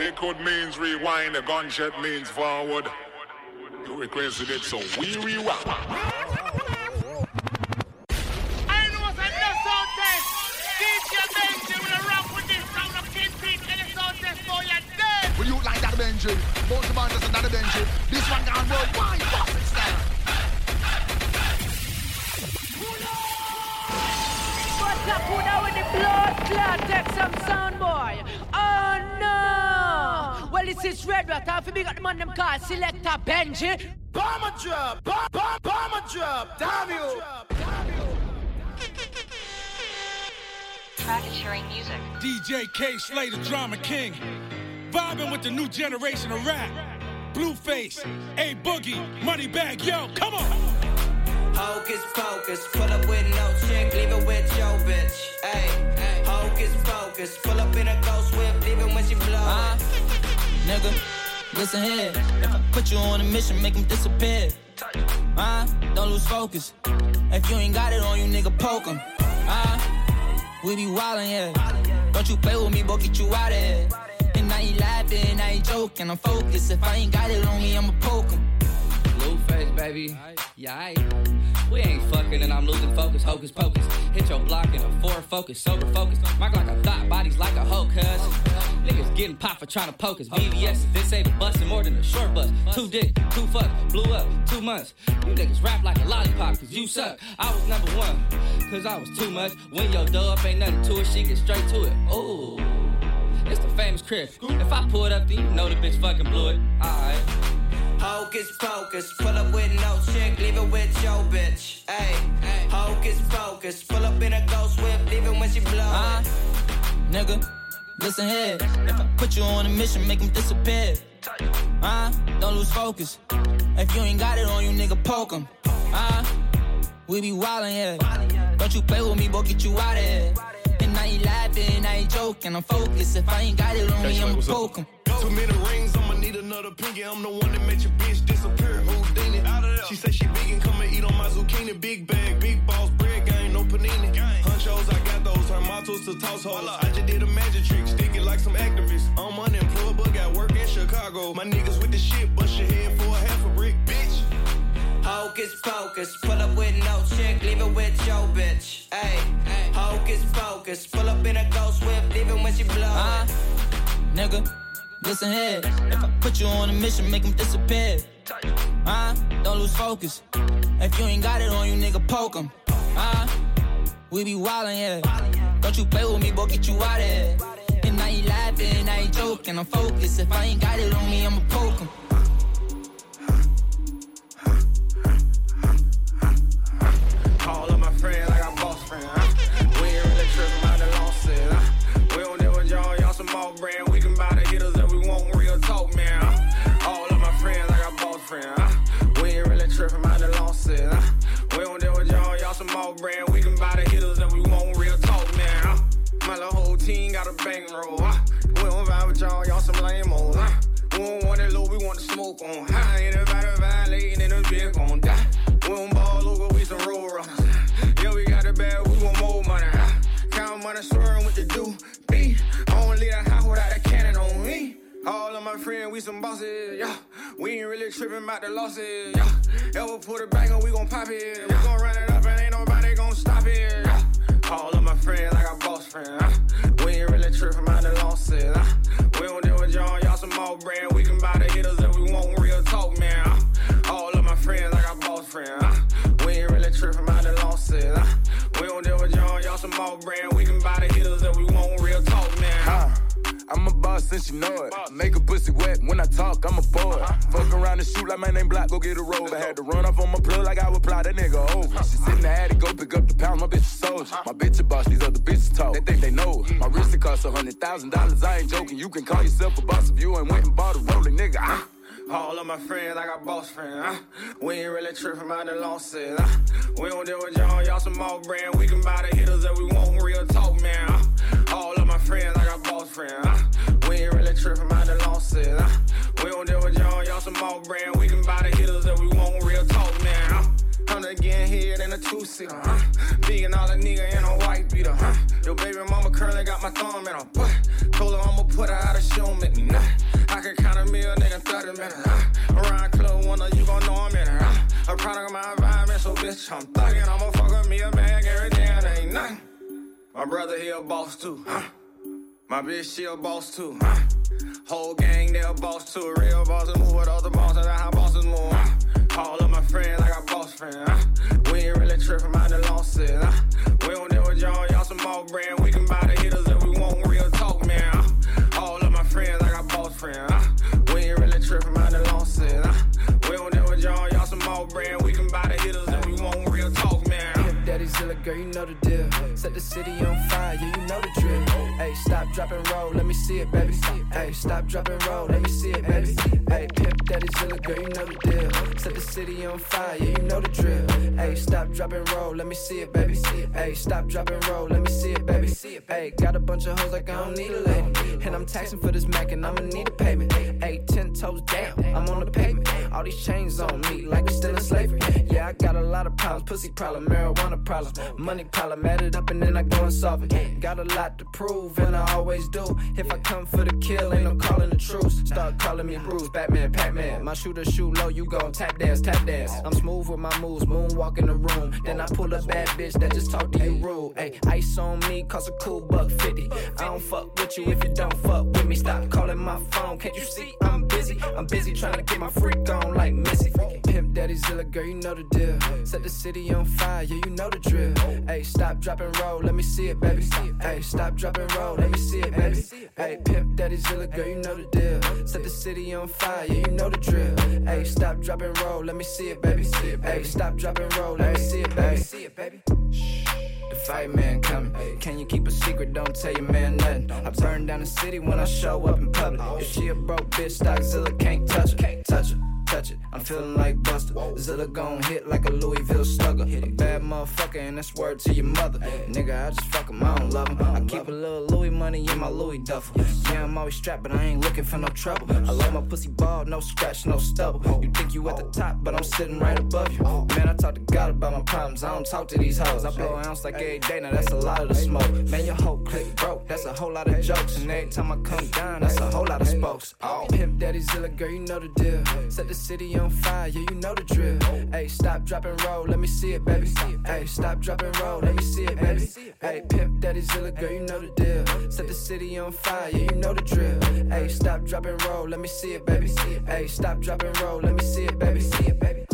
Liquid means rewind, the gunshot means forward. You requested it, so we rewind. I know what's enough sound test. DJ Benji will rock with this round of Kingpin and the sound test for your dead. Will you like that Benji? Both the band and that Benji. This one gone worldwide. Fucking style. What's up, who now with the blood clot? Take some sound, boy. No! Well, this is Red Rat. I feel big at the man them call Selector Benji. Bomber drop, bomb, bomb, bomber drop, damn you. Profiteering music. DJ Kay Slay, the drama king. Vibing with the new generation of rap. Blueface, A Boogie, Moneybagg Yo, come on! Hocus pocus, pull up with no chick, leave it with your bitch. Ayy, hocus pocus, pull up in a ghost whip, leave it when she blow. Uh, nigga, listen here. If I put you on a mission, make them disappear. Uh, don't lose focus. If you ain't got it on you, nigga, poke 'em. Uh, we be wildin', yeah. Don't you play with me, boy, get you out of here. And now you laughing, now you joking. I'm focused. If I ain't got it on me, I'ma poke 'em. Blueface, baby. Yeah. We ain't fucking and I'm losing focus. Hocus pocus. Hit your block in a Ford Focus. Sober focus. Mark like a thought, bodies like a hoe, cuz. Niggas getting popped for trying to poke us. BBS, this ain't busting more than a short bus. Two dick, two fuck, blew up, two months. You niggas rap like a lollipop, cause you suck. I was number one, cause I was too much. When your dough up ain't nothing to it, she get straight to it. Ooh. It's the famous Chris. If I pull it up, then you know the bitch fucking blew it. Alright. Hocus pocus, pull up with no chick, leave it with your bitch. Hey, hocus pocus, pull up in a ghost whip, leave it when she blow. Uh, nigga, listen here. If I put you on a mission, make them disappear. Uh, don't lose focus. If you ain't got it on you, nigga, poke 'em. Uh, we be wildin', yeah. Don't you play with me, boy, get you out of here. And now you laughing, now you joking. I'm focused. If I ain't got it on me, I'ma poke 'em. Too many rings, I'ma need another pinky. I'm the one that made your bitch disappear. Houdini. She say she vegan, come and eat on my zucchini. Big bag, big balls, bread gang, no panini. Hunchos, I got those. Turn mottos to toss hoes. I just did a magic trick, stick it like some activists. I'm unemployed, but got work in Chicago. My niggas with the shit, bust your head Hocus pocus, pull up with no chick, leave it with your bitch. Hey, hocus pocus, pull up in a ghost whip, leave it when she blow. Uh, nigga, listen here. If I put you on a mission, make them disappear. Uh, don't lose focus. If you ain't got it on you, nigga, poke 'em. Uh, we be wildin', yeah. Don't you play with me, boy, get you out of here. And now you laughing, I ain't joking. I'm focused. If I ain't got it on me, I'ma poke 'em. Tripping about the losses, yeah. Ever put a bang on, we gon' pop it. We gon' run it up and ain't nobody gon' stop it, yeah. All of my friends, I got boss friends, huh? We ain't really tripping about the losses, huh? We don't deal with y'all, y'all some more brand. We can buy the hitters that we want real talk, man. huh? All of my friends, I got boss friends, huh? We ain't really tripping about the losses, huh? We don't deal with y'all, y'all some more brand. We can buy the hitters that we want real talk, man. huh? I'm a boss since you know it. Make a pussy wet when I talk, I'm a boy. Fuck around and shoot like my name Block, go get a robe. I had to run off on my plug like I would fly that nigga over. Sit in the attic, go pick up the pound, my bitch a soldier. My bitch a boss, these other bitches talk. They think they know it. My wrist it costs a hundred thousand dollars, I ain't joking. You can call yourself a boss if you ain't went and bought a rolling nigga. Ah. All of my friends, I got boss friends. Huh? We ain't really tripping about the losses. Huh? We don't deal with y'all, y'all some more brand. We can buy the hitters that we want real talk, man. Huh? All of my friends, I got boss friends. We ain't really tripping about the losses. We don't deal with y'all, y'all some more brand. We can buy the hitters that we want real talk, man. Huh? I'm again here in a two seater, huh? And all a nigga in a white beater, huh? Your baby mama currently got my thumb in her butt. Told her I'ma put her out of don't make me nut. I can count a meal, nigga, 30 minutes. Uh, around club one you gon' know I'm in it. Uh, a product of my environment, so bitch, I'm thuggin'. I'ma fuck me a bag every day, and ain't nothing. My brother, he a boss too. Huh? My bitch, she a boss too. Huh? Whole gang, they a boss too. Real bosses move with other bosses, that's how bosses move. Huh? All of my friends, I got boss friends. Huh? We ain't really tripping about the losses. Huh? We don't deal with y'all, y'all some more brand. We can buy the hitters if we want real talk, man. Huh? All of my friends, I got boss friends. Huh? We ain't really tripping about the losses. Huh? We don't deal with y'all, y'all some more brand. We can buy the hitters if we want real talk, man. Hip Daddy Zilla, girl, you know the deal. Set the city on fire, yeah, you know the drill. Stop, drop, and roll, let me see it, baby. Hey, stop, drop, and roll, let me see it, baby. Hey, Pimp Daddy Zilla, girl, you know the deal. Set the city on fire, you know the drill. Hey, stop, drop, and roll, let me see it, baby. Hey, stop, drop, and roll, let me see it, baby. Hey, got a bunch of hoes like I don't need a lady. And I'm taxing for this Mac, and I'ma need a payment. Hey, ten toes down, I'm on the pavement. All these chains on me, like we still in slavery. Yeah, I got a lot of problems, pussy problem, marijuana problem, money problem. Add it up and then I go and solve it. Got a lot to prove, and I always do. If I come for the kill, ain't no calling the truce. Start calling me Bruce, Batman, Pac-Man. My shooter shoot low, you gon' tap dance, tap dance. I'm smooth with my moves, moonwalk in the room. Then I pull a bad bitch that just talk to you rude. Hey, ice on me, cost a cool buck fifty. I don't fuck with you if you don't fuck with me. Stop calling my phone, can't you see I'm busy? I'm busy trying to get my freak on like Missy. Pimp Daddy Zilla, girl, you know the deal. Set the city on fire, yeah, you know the drill. Hey, stop, drop, and roll, let me see it, baby. Hey, stop, drop, and roll, let me see it, baby. Hey, Pimp Daddy Zilla, girl, you know the deal. Set the city on fire, yeah, you know the drill. Hey, stop, drop, and roll, let me see it, baby. Hey, stop, drop, and roll, let me see it, baby. See it, baby. The fight man coming. Can you keep a secret? Don't tell your man nothing. I burn down the city when I show up in public. If she a broke bitch, Stockzilla can't touch her. Can't touch her. Touch it. I'm feeling like Buster. Zilla gon' hit like a Louisville slugger. A bad motherfucker, and that's word to your mother. Nigga, I just fuck him, I don't love him. I keep a little Louis money in my Louis duffel. Yeah, I'm always strapped, but I ain't looking for no trouble. I love my pussy bald, no scratch, no stubble. You think you at the top, but I'm sitting right above you. Man, I talk to God about my problems. I don't talk to these hoes. I blow an ounce like every day, now that's a lot of the smoke. Man, your whole clique broke, that's a whole lot of jokes. And every time I come down, that's a whole lot of spokes. Oh. Pimp Daddy Zilla, girl, you know the deal. Set the city on fire, yeah, you know the drill. Hey, stop, drop, and roll, let me see it, baby. Hey, stop, drop, and roll, let me see it, baby. Hey, Pimp Daddy Zilla, girl, you know the deal. Set the city on fire, yeah, you know the drill. Hey, stop, drop, and roll, let me see it, baby. Hey, stop, drop, and roll, let me see it, baby. See it, baby.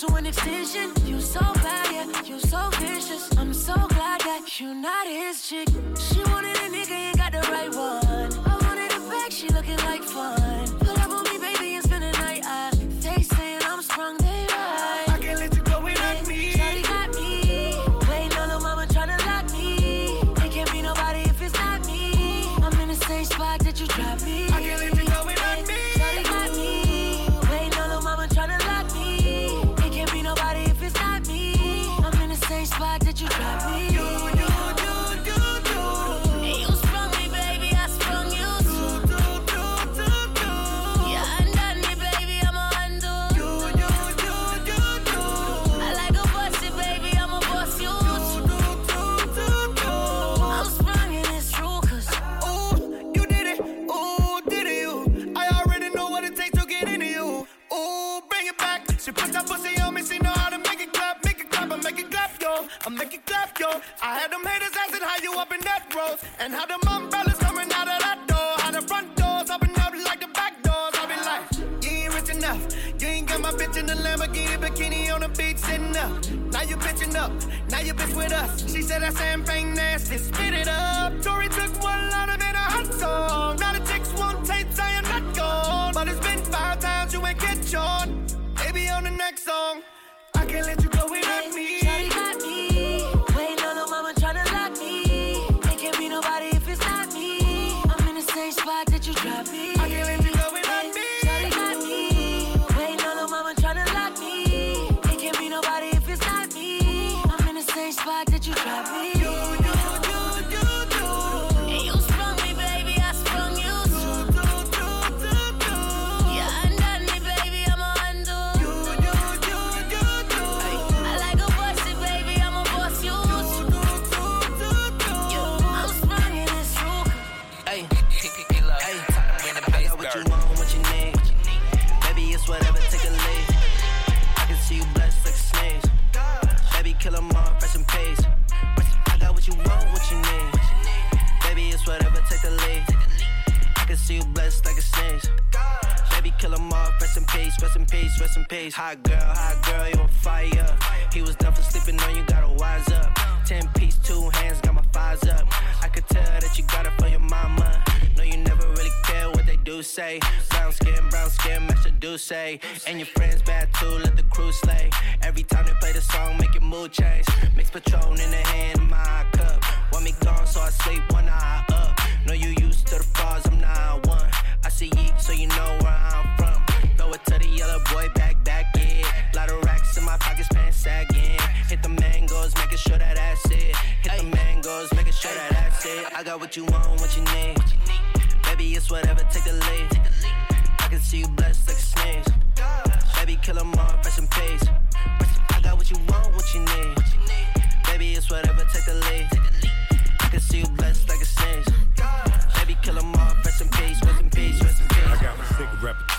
To an extension. You so bad, yeah, you so vicious. I'm so glad that you not his chick. She wanted a nigga, ain't got the right one. I wanted a back, she looking like fun. high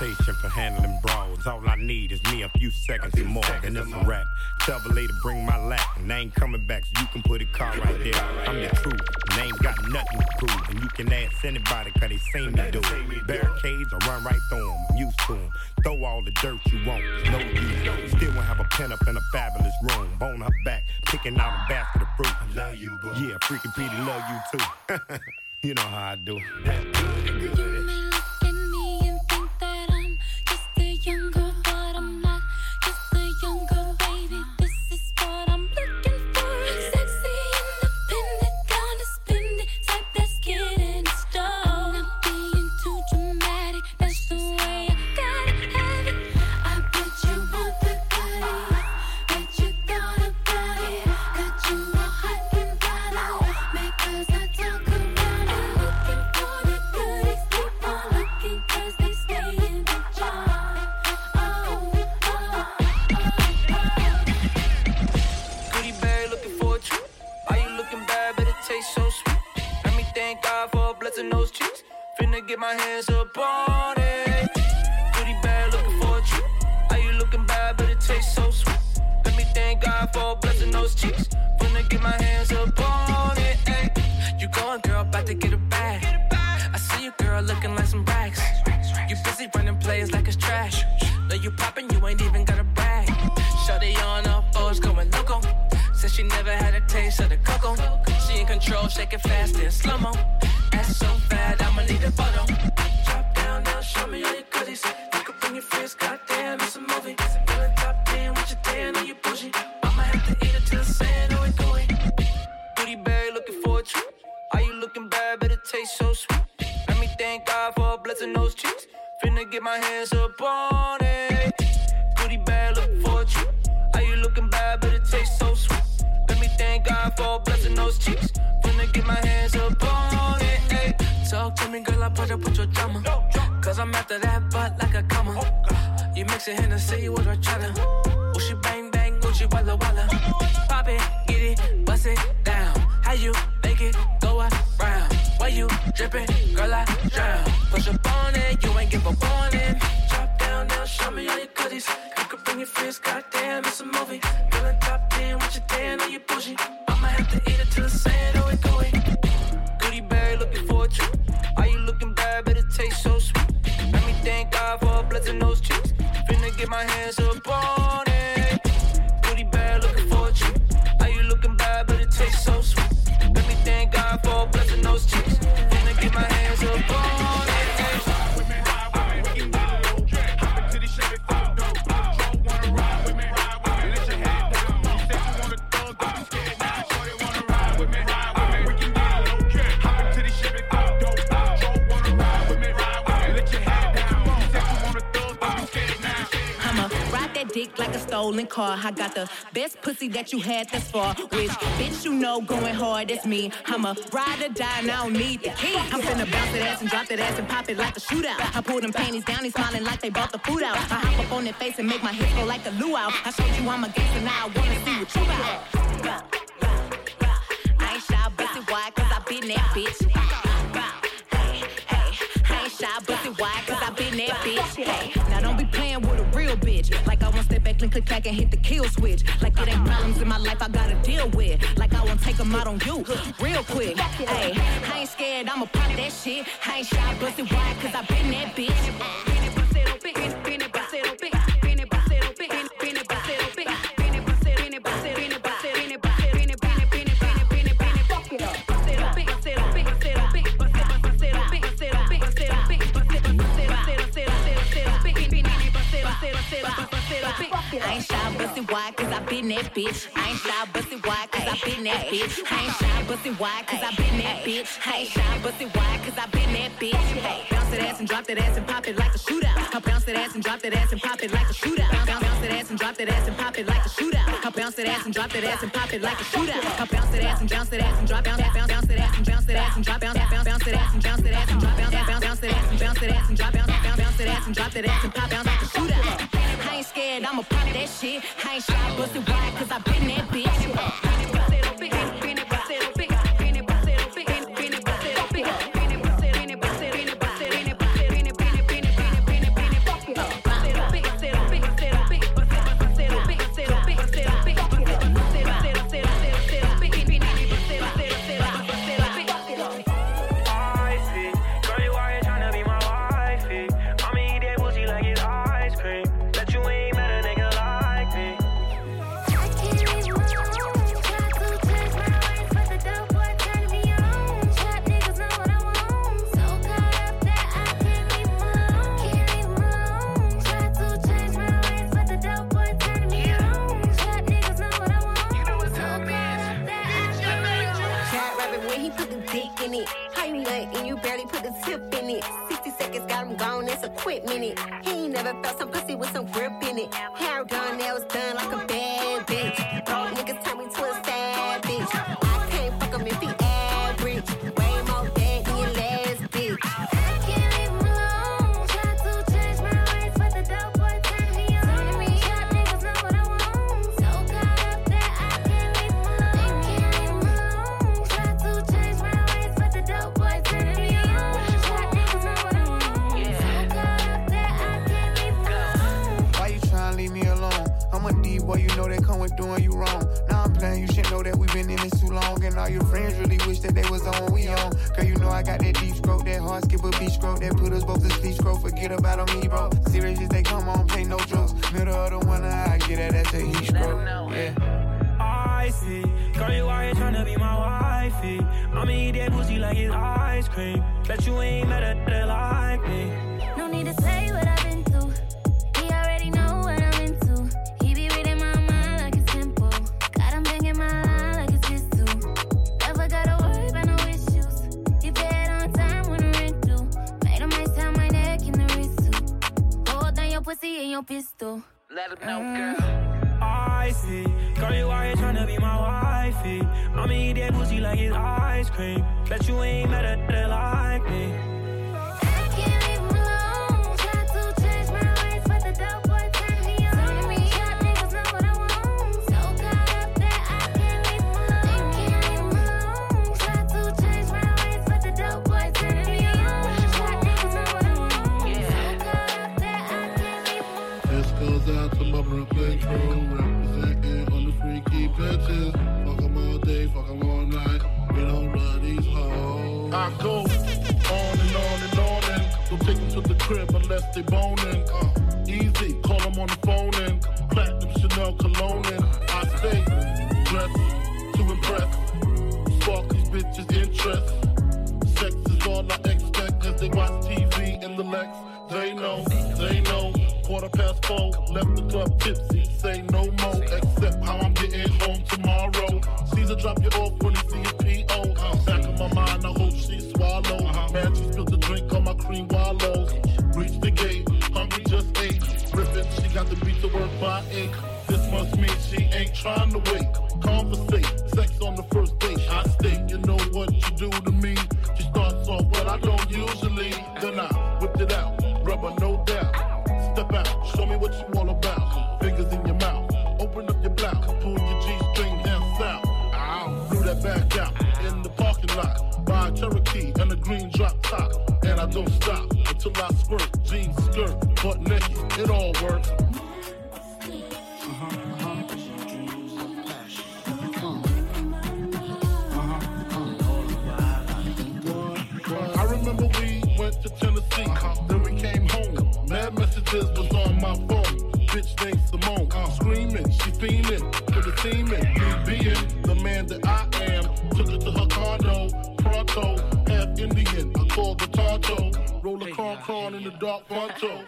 reputation for handling brawls. All I need is me a few seconds or more, and it's a rap, Tell the lady bring my lap, and I ain't coming back, so you can put a car right there. I'm the truth, and I ain't got nothing to prove. And you can ask anybody, cause they seen me do it. Barricades, I run right through them, I'm used to them. Throw all the dirt you want, no use. Still won't have a pen up in a fabulous room. Bone her back, picking out a basket of fruit. I love you, boo. Yeah, freaking Petey love you too. you know how I do. Stolen car. I got the best pussy that you had thus far. Which bitch you know going hard as me. I'm a ride or die and I don't need the key. I'm finna bounce that ass and drop that ass and pop it like a shootout. I pull them panties down, he's smiling like they bought the food out. I hop up on their face and make my hips go like a luau. I showed you I'm a gangster, now I wanna see what you about. I ain't shy, bust it wide, cause I been that bitch. I ain't shy, bust it wide, cause I been that bitch. Hey, back, click, clack, and hit the kill switch. Like it ain't problems in my life I gotta deal with. Like I won't take them out on you, real quick. Hey, I ain't scared, I'ma pop that shit. I ain't shy, bust it wide, cause I been that bitch. I ain't shy, bust it wide, cause I been that bitch. I ain't shy, bust it wide, cause I been that bitch. I ain't shy, bust it wide, cause I been that bitch. I ain't shy, bust it wide, cause I been that bitch. Bounce that ass and drop that ass and pop it like a shootout. I bounce that ass and drop that ass and pop it like a shootout. Bounce, bounce that ass and drop that ass and pop it like a shootout. I bounce that ass and drop that ass and pop it like a shootout. I bounce that ass and bounce that ass and drop bounce bounce bounce that ass and bounce that ass and drop bounce bounce bounce that ass and bounce that ass and drop bounce bounce bounce that ass and bounce that ass and drop bounce bounce bounce that ass and drop that ass and pop bounce like a shootout. Ain't scared, I'ma pop that shit. I ain't shy, bust it wide, cause I been that bitch. Quick minute. He ain't never felt some pussy with some grip in it. Hair done, nails done like a bad phone. Bitch named Simone, screaming, she fiending for the team me being the man that I am. Took her to her condo, pronto, half Indian. I called the Tonto, roll a car corn in the dark fronto.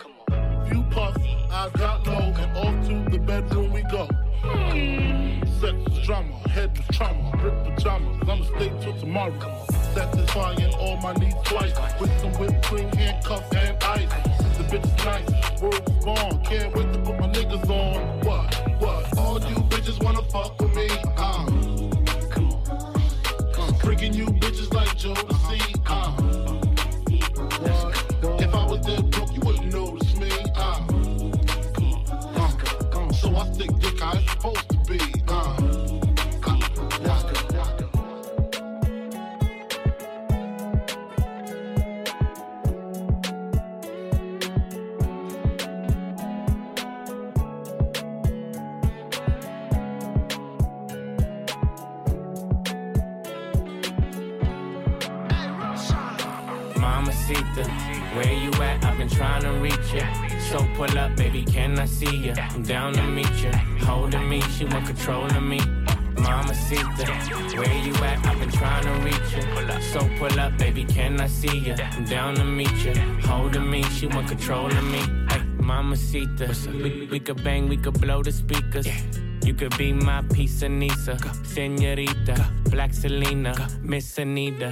Few puffs, I got low, and off to the bedroom we go. Sex drama, head is trauma, rip pajamas. I'ma stay till tomorrow. Satisfying all my needs twice with some whipped cream, handcuffs, and ice. The bitch is nice, word is born. Can't wait to put my niggas on. What? What? All you bitches wanna fuck with me? Uh. Freaking you bitches like Joe to see. Pull up, baby, can I see you? I'm down to meet you. Holding me, she want control of me. Mamacita, where you at? I've been trying to reach you. So pull up, baby, can I see you? I'm down to meet you. Holding me, she want control of me. Ay, Mamacita, we, we could bang, we could blow the speakers. You could be my of Nisa, Senorita, Black Selena, Miss Anita.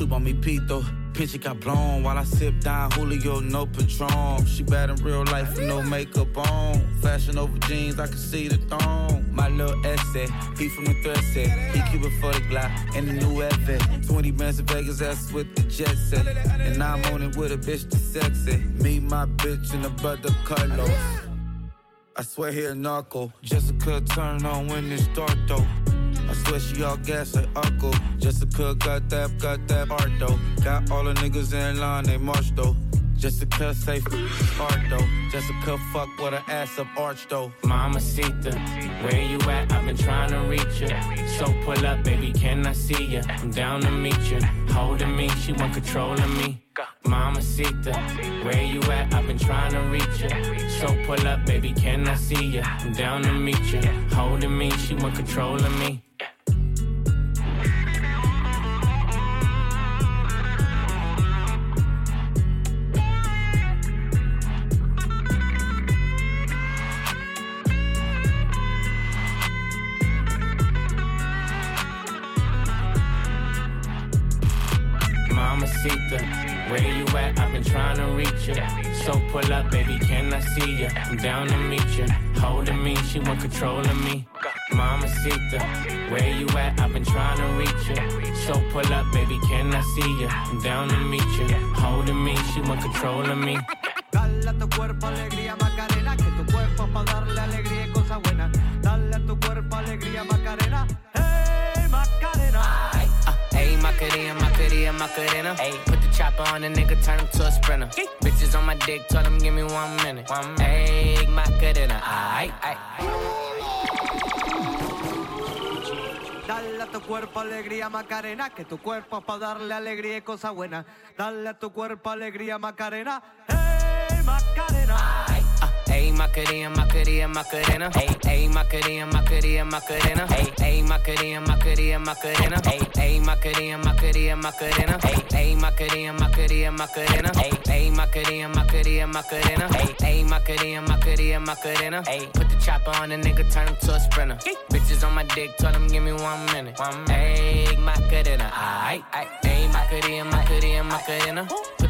Chupa mi pito, got blown. While I sip down Julio, no Patron. She bad in real life with no makeup on. Fashion over jeans, I can see the thong. My little essay, he from the thread set. He keep it for the Glock and the new Evan 20 bands in Vegas, that's with the jet set And I'm on it with a bitch that's sexy. Me, my bitch, and the brother Carlos. I swear he a narco. Jessica turn on when it's dark though I swear she all gas like uncle. Jessica got that, got that heart though. Got all the niggas in line, they march though. Jessica safe art though. Jessica fuck with her ass up arch though. Mama Mamacita, where you at? I've been trying to reach you. So pull up, baby, can I see you? I'm down to meet you. Holding me, she want control of me. Mama Mamacita, where you at? I've been trying to reach you. So pull up, baby, can I see you? I'm down to meet you. Holding me, she want control of me. Mamacita, where you at? I've been trying to reach you. So pull up, baby, can I see you? I'm down to meet you. Holding me, she want control of me. Mamacita, where you at? I've been trying to reach you. So pull up, baby, can I see you? I'm down to meet you. Holding me, she want control of me. Dale a tu cuerpo alegría Macarena, que tu cuerpo para darle alegría y cosas buenas. Dale a tu cuerpo alegría Macarena, hey Macarena. Hey, Macarena, Macarena, Macarena. Hey, put the chopper on a nigga, turn him to a sprinter. Bitches on my dick, told him give me one minute. One minute. Macarena, aight, Dale a tu cuerpo alegría Macarena, que tu cuerpo es para darle alegría y cosa buena. Dale a tu cuerpo alegría Macarena, hey Macarena. Ayy, Macarena, Macarena, Macarena. Ayy, ayy, Macarena, Macarena, Macarena. Ayy, ayy, Macarena, Macarena, Macarena. Ayy, Macarena, Macarena, Macarena. Ayy, Macarena, Macarena, Macarena. Ayy, Macarena, Macarena, Macarena. Ayy, Macarena, Macarena, put the chopper on a nigga, turn him to a sprinter. Bitches on my dick, told him give me one minute. One minute. Macarena, aight, aight. Ayy, Macarena, Macarena, Macarena. Put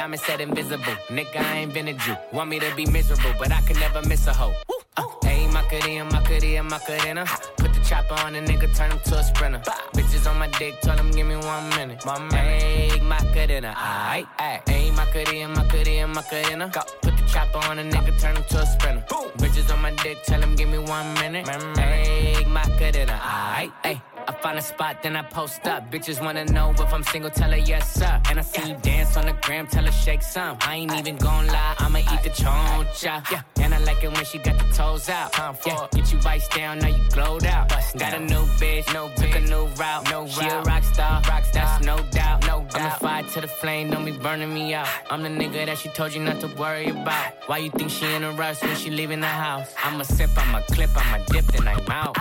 Diamond said invisible. Nigga, I ain't been a Jew. Want me to be miserable, but I can never miss a hoe. Uh, Ayy, Macarena, Macarena, Macarena. Put the chopper on a nigga, turn him to a sprinter. Bitches on my dick, tell him give me one minute. Minute. Ayy, Macarena, aight, aight. Ayy, Macarena, Macarena, Macarena. Go. Put the chopper on a nigga, turn him to a sprinter. Bitches on my dick, tell him give me one minute. Ayy, Macarena, aight, aight. I find a spot, then I post up. Bitches wanna know if I'm single, tell her yes, sir. And I see you dance on the gram, tell her shake some. I ain't even gon' lie, I'ma eat the choncha. Yeah, and I like it when she got the toes out. Yeah, get you vice down, now you glowed out. Got a new bitch, no took a new route. No she a rock star, rock star, that's no doubt, no doubt. I'm a fire to the flame, don't be burning me out. I'm the nigga that she told you not to worry about. Why you think she in a rush when she leaving the house? I'ma sip, I'ma clip, I'ma dip, then I'm out.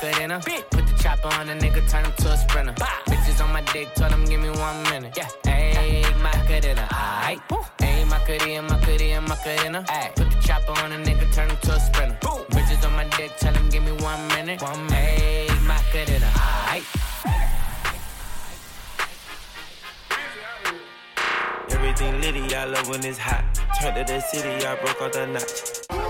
Hey, Macarena, Macarena, Macarena. Put the chopper on a nigga, turn him to a sprinter. Bitches on my dick, told him give me one minute. Yeah, hey, Macarena, aight. Hey, Macarena, Macarena, Macarena. Ay, put the chopper on a nigga, turn him to a sprinter. Bitches on my dick, tell him give me one minute. One minute. Hey, Macarena, aight. Everything litty, I love when it's hot. Turned to the city, I broke all the notch.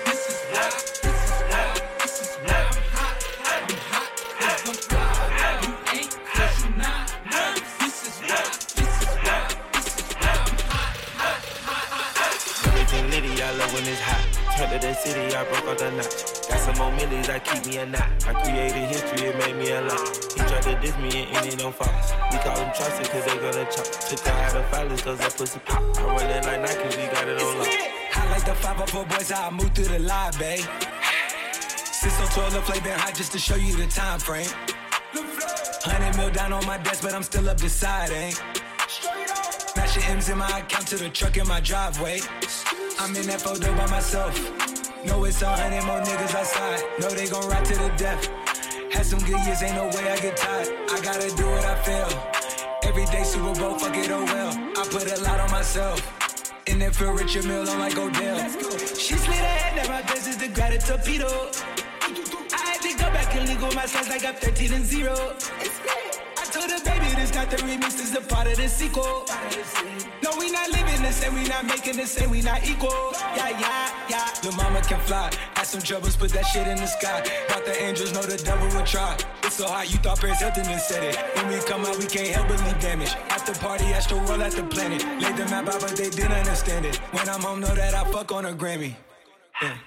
When it's hot. Turned to the city, I broke all the notch. Got some more millies, I keep me a knot. I created history, it made me a lot. He tried to diss me and ended on Fox. We call them trusted cause they gonna chop. Took her out of filings cause that pussy pop. I roll it like Nike, we got it on lock. I like the 504 boys, how I move through the live, babe. Since on 12, the play been hot just to show you the time frame. 100 mil down on my desk, but I'm still up deciding. Eh? Mashing M's in my account to the truck in my driveway. I'm in that photo by myself. No, it's a hundred more niggas outside. No, they gon' ride to the death. Had some good years, ain't no way I get tired. I gotta do what I feel. Every day Super Bowl, fuck it, oh well. I put a lot on myself. In there for Richard Mille, I'm like Odell. She slid ahead, now my is the grab a torpedo. I had to go back and legal my stats like I'm 13 and 0. I told not the remix, this is a part of the sequel. No, we not living the same, we not making the same, we not equal. Yeah, yeah, yeah. The mama can fly. Had some troubles, put that shit in the sky. Thought the angels know the devil would try. It's so hot, you thought Paris Hilton and said it. When we come out, we can't help but leave damage. After party, astro roll at the planet. Laid the map out, but they didn't understand it. When I'm home, know that I fuck on a Grammy. Yeah.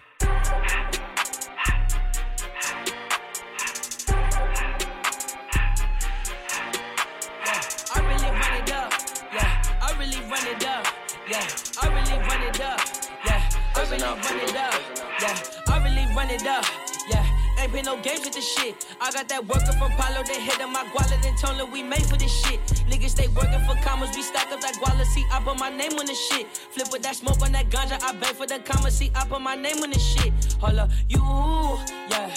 Yeah, I really run it up. Yeah, I really run it up. Yeah, I really run it up. Yeah, Ain't been no games with this shit. I got that worker from Palo, they hit on my guala, then told her we made for this shit. Niggas stay working for commas, we stack up that guala, see, I put my name on the shit. Flip with that smoke on that ganja, I beg for the comma, see, I put my name on the shit. Hold up, you, yeah,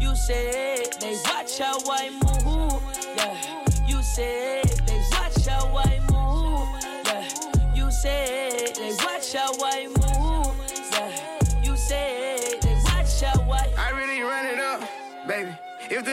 you said they watch how I move, yeah, you said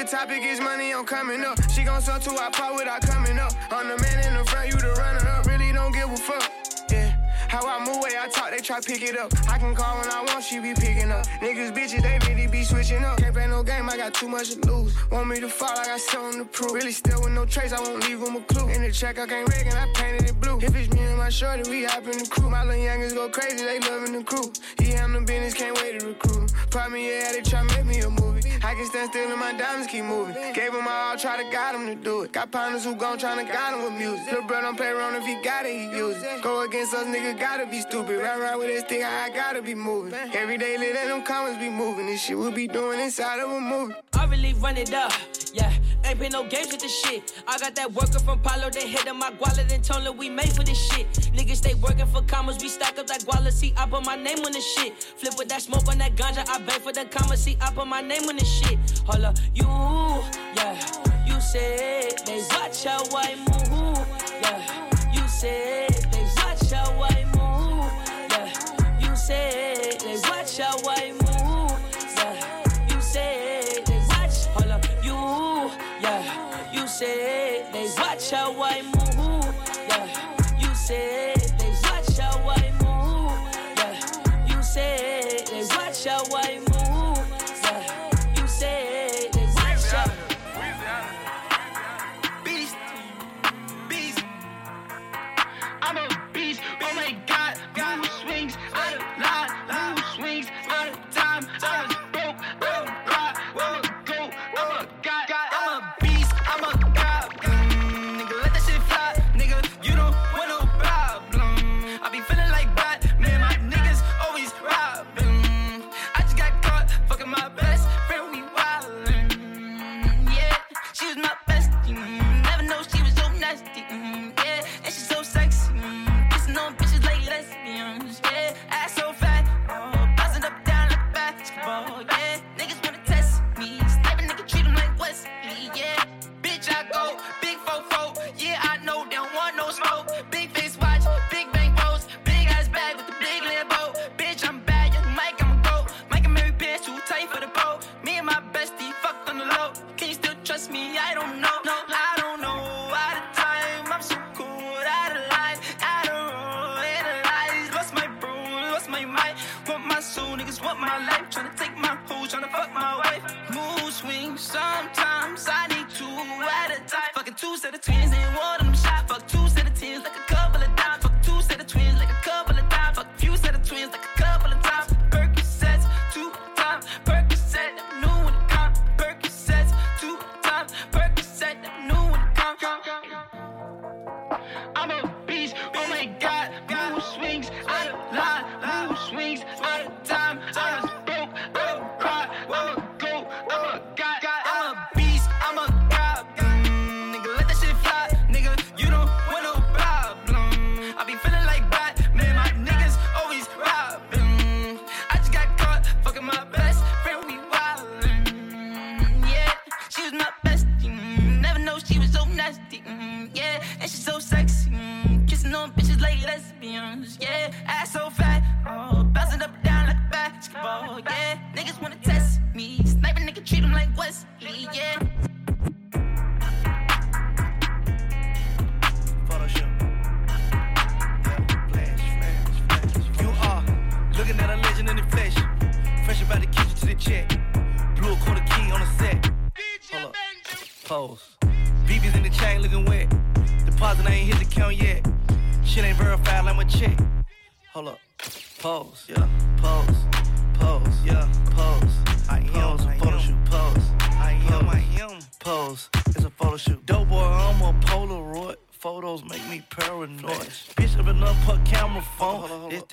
the topic is money, I'm coming up. She gon' sell to I pop without coming up. I'm the man in the front, you the runner up. Really don't give a fuck. Yeah. How I move, way I talk, they try pick it up. I can call when I want, she be picking up. Niggas, bitches, they really be switching up. Can't play no game, I got too much to lose. Want me to fall, I got something to prove. Really still with no trace, I won't leave them a clue. In the check, I can't rig and I painted it blue. If it's me and my shorty, we hop in the crew. My little youngins go crazy, they loving the crew. He handle business, can't wait to recruit. Probably, yeah, they try make me a movie. I can stand still and my diamonds keep moving. Gave him my all, try to guide him to do it. Got partners who gon' tryna guide him with music. Little bro don't play around if he got it, he use it. Go against us, nigga, gotta be stupid. Ride around with this thing, I gotta be moving. Every day, let them comments be moving. This shit we be doing inside of a movie. I really run it up, yeah. Ain't been no games with this shit. I got that worker from Palo, they hit on my guala, then told her we made for this shit. Niggas stay working for commas, we stack up that guala, see, I put my name on the shit. Flip with that smoke on that ganja, I beg for the comma, see, I put my name on the shit. Hold up, you, yeah. You said they watch how I move, yeah. You said they watch how I move, yeah. You said they watch how I said they watch how I move, yeah. You said Want my soul, niggas want my life. Tryna take my hoe, tryna fuck my wife. Mood swings, sometimes I need two at a time. Fucking two set of twins, ain't one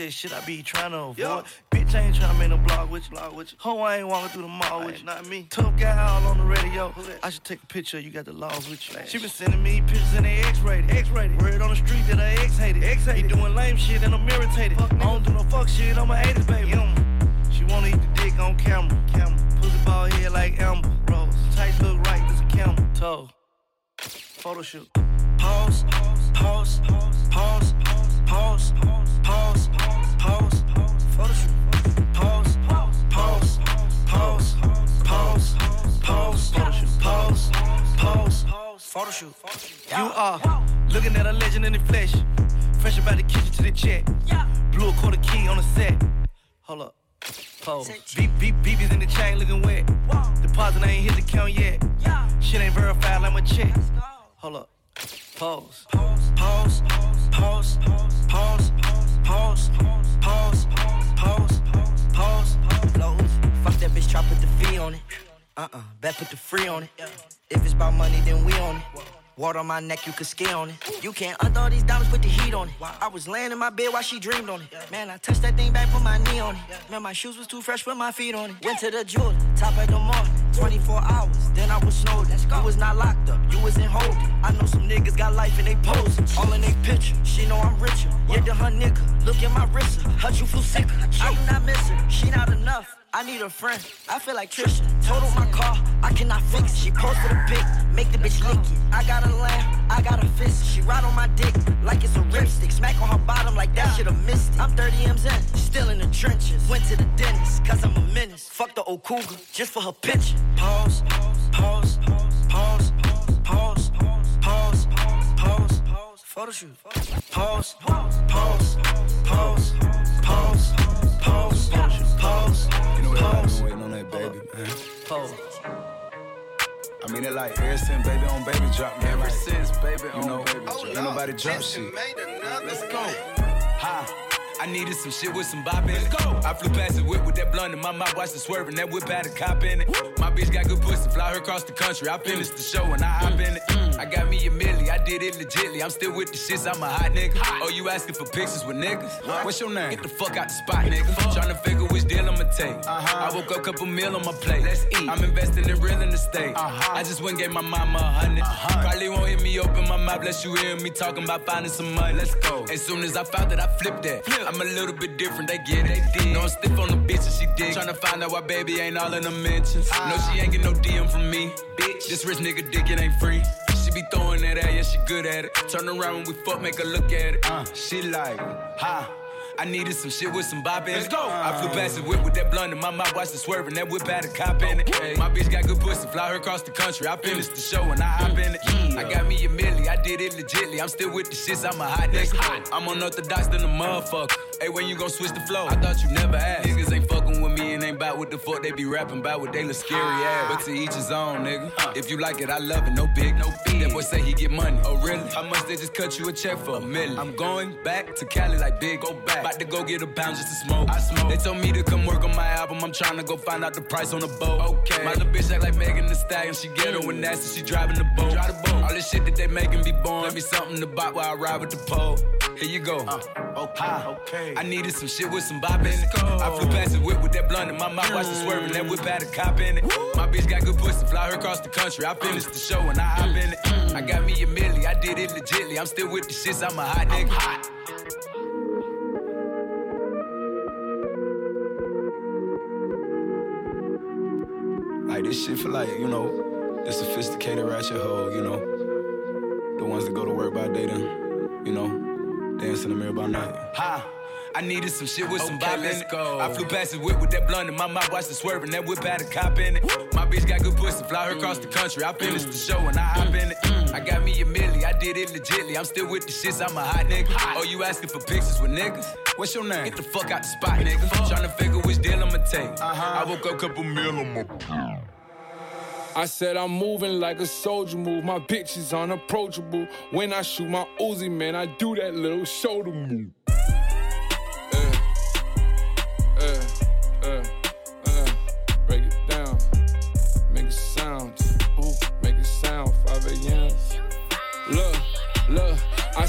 This shit I be trying to avoid. Bitch, I ain't trying to make no blog with you. Blog with you. Ho, I ain't walking through the mall with you. Not me. Tough guy all on the radio. I should take a picture. You got the laws with you. She been sending me pictures in the X-rated. X-rated. Word on the street that I X-hated. X-hated. Doing lame shit and I'm irritated. Fuck, I don't do no fuck shit. I'm a 80s baby. Mm. She wanna eat the dick on camera. Camera. Pussy ball head like Amber. Rose. Tight look right. This a camera. Toe. Photo shoot. Pause, pause, pause, pause, pause, pause, You are looking at a legend in the flesh. Fresh about the kitchen to the check. Blew a quarter key on the set. Hold up. Pose. Beep, beep, beepies in the chain looking wet. Deposit ain't hit the count yet. Shit ain't verified like my check. Hold up. Pause. Pause. Pause. Pause. Pause. Pause. Pause. Pause. Blows. Fuck that bitch, try put the fee on it. Uh-uh, bet put the free on it. If it's about money, then we on it. Water on my neck, you could ski on it. You can't undo all these diamonds, put the heat on it. I was laying in my bed while she dreamed on it. Man, I touched that thing back, put my knee on it. Man, my shoes was too fresh, put my feet on it. Went to the jeweler, top of the morning. 24 hours, then I was snowed. You was not locked up, you was in holding. I know some niggas got life in they pose. All in they picture, she know I'm richer. Yeah, the her nigga, look at my wrist. Hurt you feel sicker. I do not missing? she not enough. I need a friend. I feel like Trisha. Total my car, I cannot fix it. She posted a pic, make the bitch lick it. I got a lamb, I got a fist. She ride on my dick like it's a ripstick. Smack on her bottom like that should've missed it. I'm 30 M's in, still in the trenches. Went to the dentist, cause I'm a menace. Fuck the old cougar, just for her picture. Pause, pause, pause, pause, pause, pause, pause, photo shoot. Pause, pause, pause, pause, pause. Pause, You know what I've pause, been waiting on that baby, man. I mean it like ever since baby on baby drop, man. Ever like, since baby you on know, baby drop. ain't nobody drop shit. Let's go. Ha. I needed some shit with some bop in it. I flew past the whip with that blunt in my mouth, watched it swerving. That whip had a cop in it. My bitch got good pussy, fly her across the country. I finished the show and I hop in it. Mm. I got me a milli, I did it legitly. I'm still with the shits, I'm a hot nigga. Oh, you asking for pictures with niggas? What's your name? Get the fuck out the spot, nigga. Tryna figure which deal I'ma take. Uh-huh. I woke up, couple meal on my plate. Let's eat. I'm investing in real estate. Uh-huh. I just went and gave my mama a 100 uh-huh. Probably won't hear me open my mouth, bless you hear me talking about finding some money. Let's go. As soon as I found that, I flipped that. I'm a little bit different, they get it. They know I'm stiff on the bitch and she dig. Tryna find out why baby ain't all in the mentions. No, she ain't get no DM from me. Bitch, this rich nigga dick, it ain't free. She be throwing that at, yeah, she good at it. Turn around when we fuck, make her look at it. Uh, she like, ha. I needed some shit with some bop in. Let's go. I flew past the whip with that blunt in my mouth, watched it swerving. That whip had a cop in it. My bitch got good pussy, fly her across the country. I finished the show and I hop in it. I got me a milli, I did it legitly. I'm still with the shits, I'm a hot nigga. I'm unorthodox than a motherfucker. Hey, when you gon' switch the flow? I thought you never asked. Niggas ain't fucking with me and ain't bout what the fuck they be rapping about what they look scary ass. Ah. But to each his own, nigga. If you like it, I love it, no big, no big. That boy say he get money. Oh, really? How much they just cut you a check for? A million. I'm going back to Cali like big, go back. About to go get a pound just to smoke. I smoke. They told me to come work on my album. I'm trying to go find out the price on the boat. Okay. My little bitch act like Megan Thee Stallion. She ghetto mm. when nasty. She driving the boat. Drive the boat. All this shit that they making be born. Let me something to buy while I ride with the pole. Here you go. Uh. Okay, ah, okay. I needed some shit with some bop in it. I flew past the whip with that blunt in my mouth, watched it swerving. That whip had a cop in it. My bitch got good pussy, fly her across the country. I finished the show and I hop in it. I got me a milli, I did it legitly. I'm still with the shits, I'm a hot nigga. Hot. Like this shit for like, you know, the sophisticated ratchet hoe, you know. The ones that go to work by day then, you know, dance in the mirror by night. Ha! I needed some shit with some bop in it. I flew past the whip with that blunt in my mouth, watched it swerving. That whip had a cop in it. My bitch got good pussy, fly her across the country. I finished the show and I hop in it. I got me a milli, I did it legitly. I'm still with the shits, I'm a hot nigga. Oh, you asking for pictures with niggas? What's your name? Get the fuck out the spot, nigga. Tryna figure which deal I'ma take. Uh-huh. I woke up, couple meal on my I said I'm moving like a soldier move. My bitch is unapproachable. When I shoot my Uzi, man, I do that little shoulder move.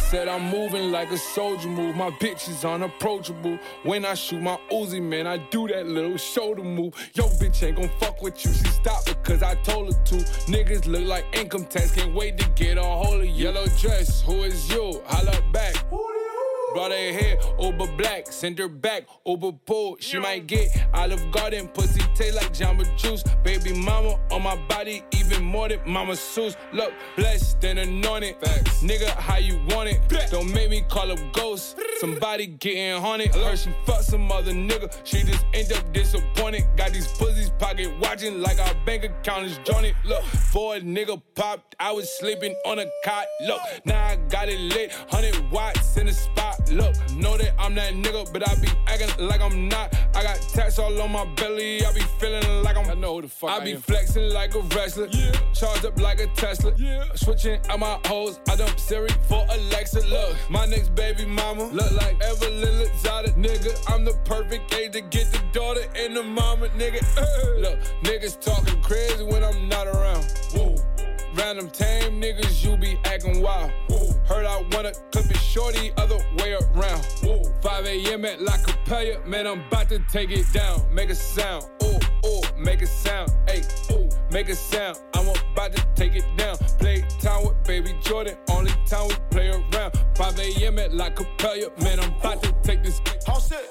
Said I'm moving like a soldier move. My bitch is unapproachable. When I shoot my Uzi, man, I do that little shoulder move. Yo, bitch ain't gon' fuck with you. She stopped because I told her to. Niggas look like income tax. Can't wait to get a hold of you. Yellow dress, who is you? Holla back. Brought her hair over black, send her back over pool. She might get Olive Garden, pussy taste like Jamba Juice. Baby mama on my body, even more than Mama Seuss. Look, blessed and anointed. Nigga, how you want it? Don't make me call up ghosts. Somebody getting haunted. Heard she fuck some other nigga. She just end up disappointed. Got these pussies pocket watching like our bank account is jointed. Look, before a nigga popped, I was sleeping on a cot. Look, now I got it lit. 100 watts in the spot. Look, know that I'm that nigga, but I be acting like I'm not. I got tats all on my belly. I be feeling like I'm. I know who the fuck I, I be flexing like a wrestler. Yeah. Charged up like a Tesla. Yeah. Switching out my hoes. I dump Siri for Alexa. Look, my next baby mama look like Evelyn Lozada. Nigga, I'm the perfect age to get the daughter and the mama. Nigga, look, niggas talking crazy when I'm not around. Whoa. Random tame niggas, you be acting wild. Whoa. Heard I wanna clip it shorty, other way around. Whoa. 5 a.m. at La Capella, man, I'm about to take it down. Make a sound, ooh, ooh, make a sound, hey, ooh, make a sound. I'm about to take it down. Play time with baby Jordan, only time we play around. 5 a.m. at La Capella, man, I'm about to take this. All set.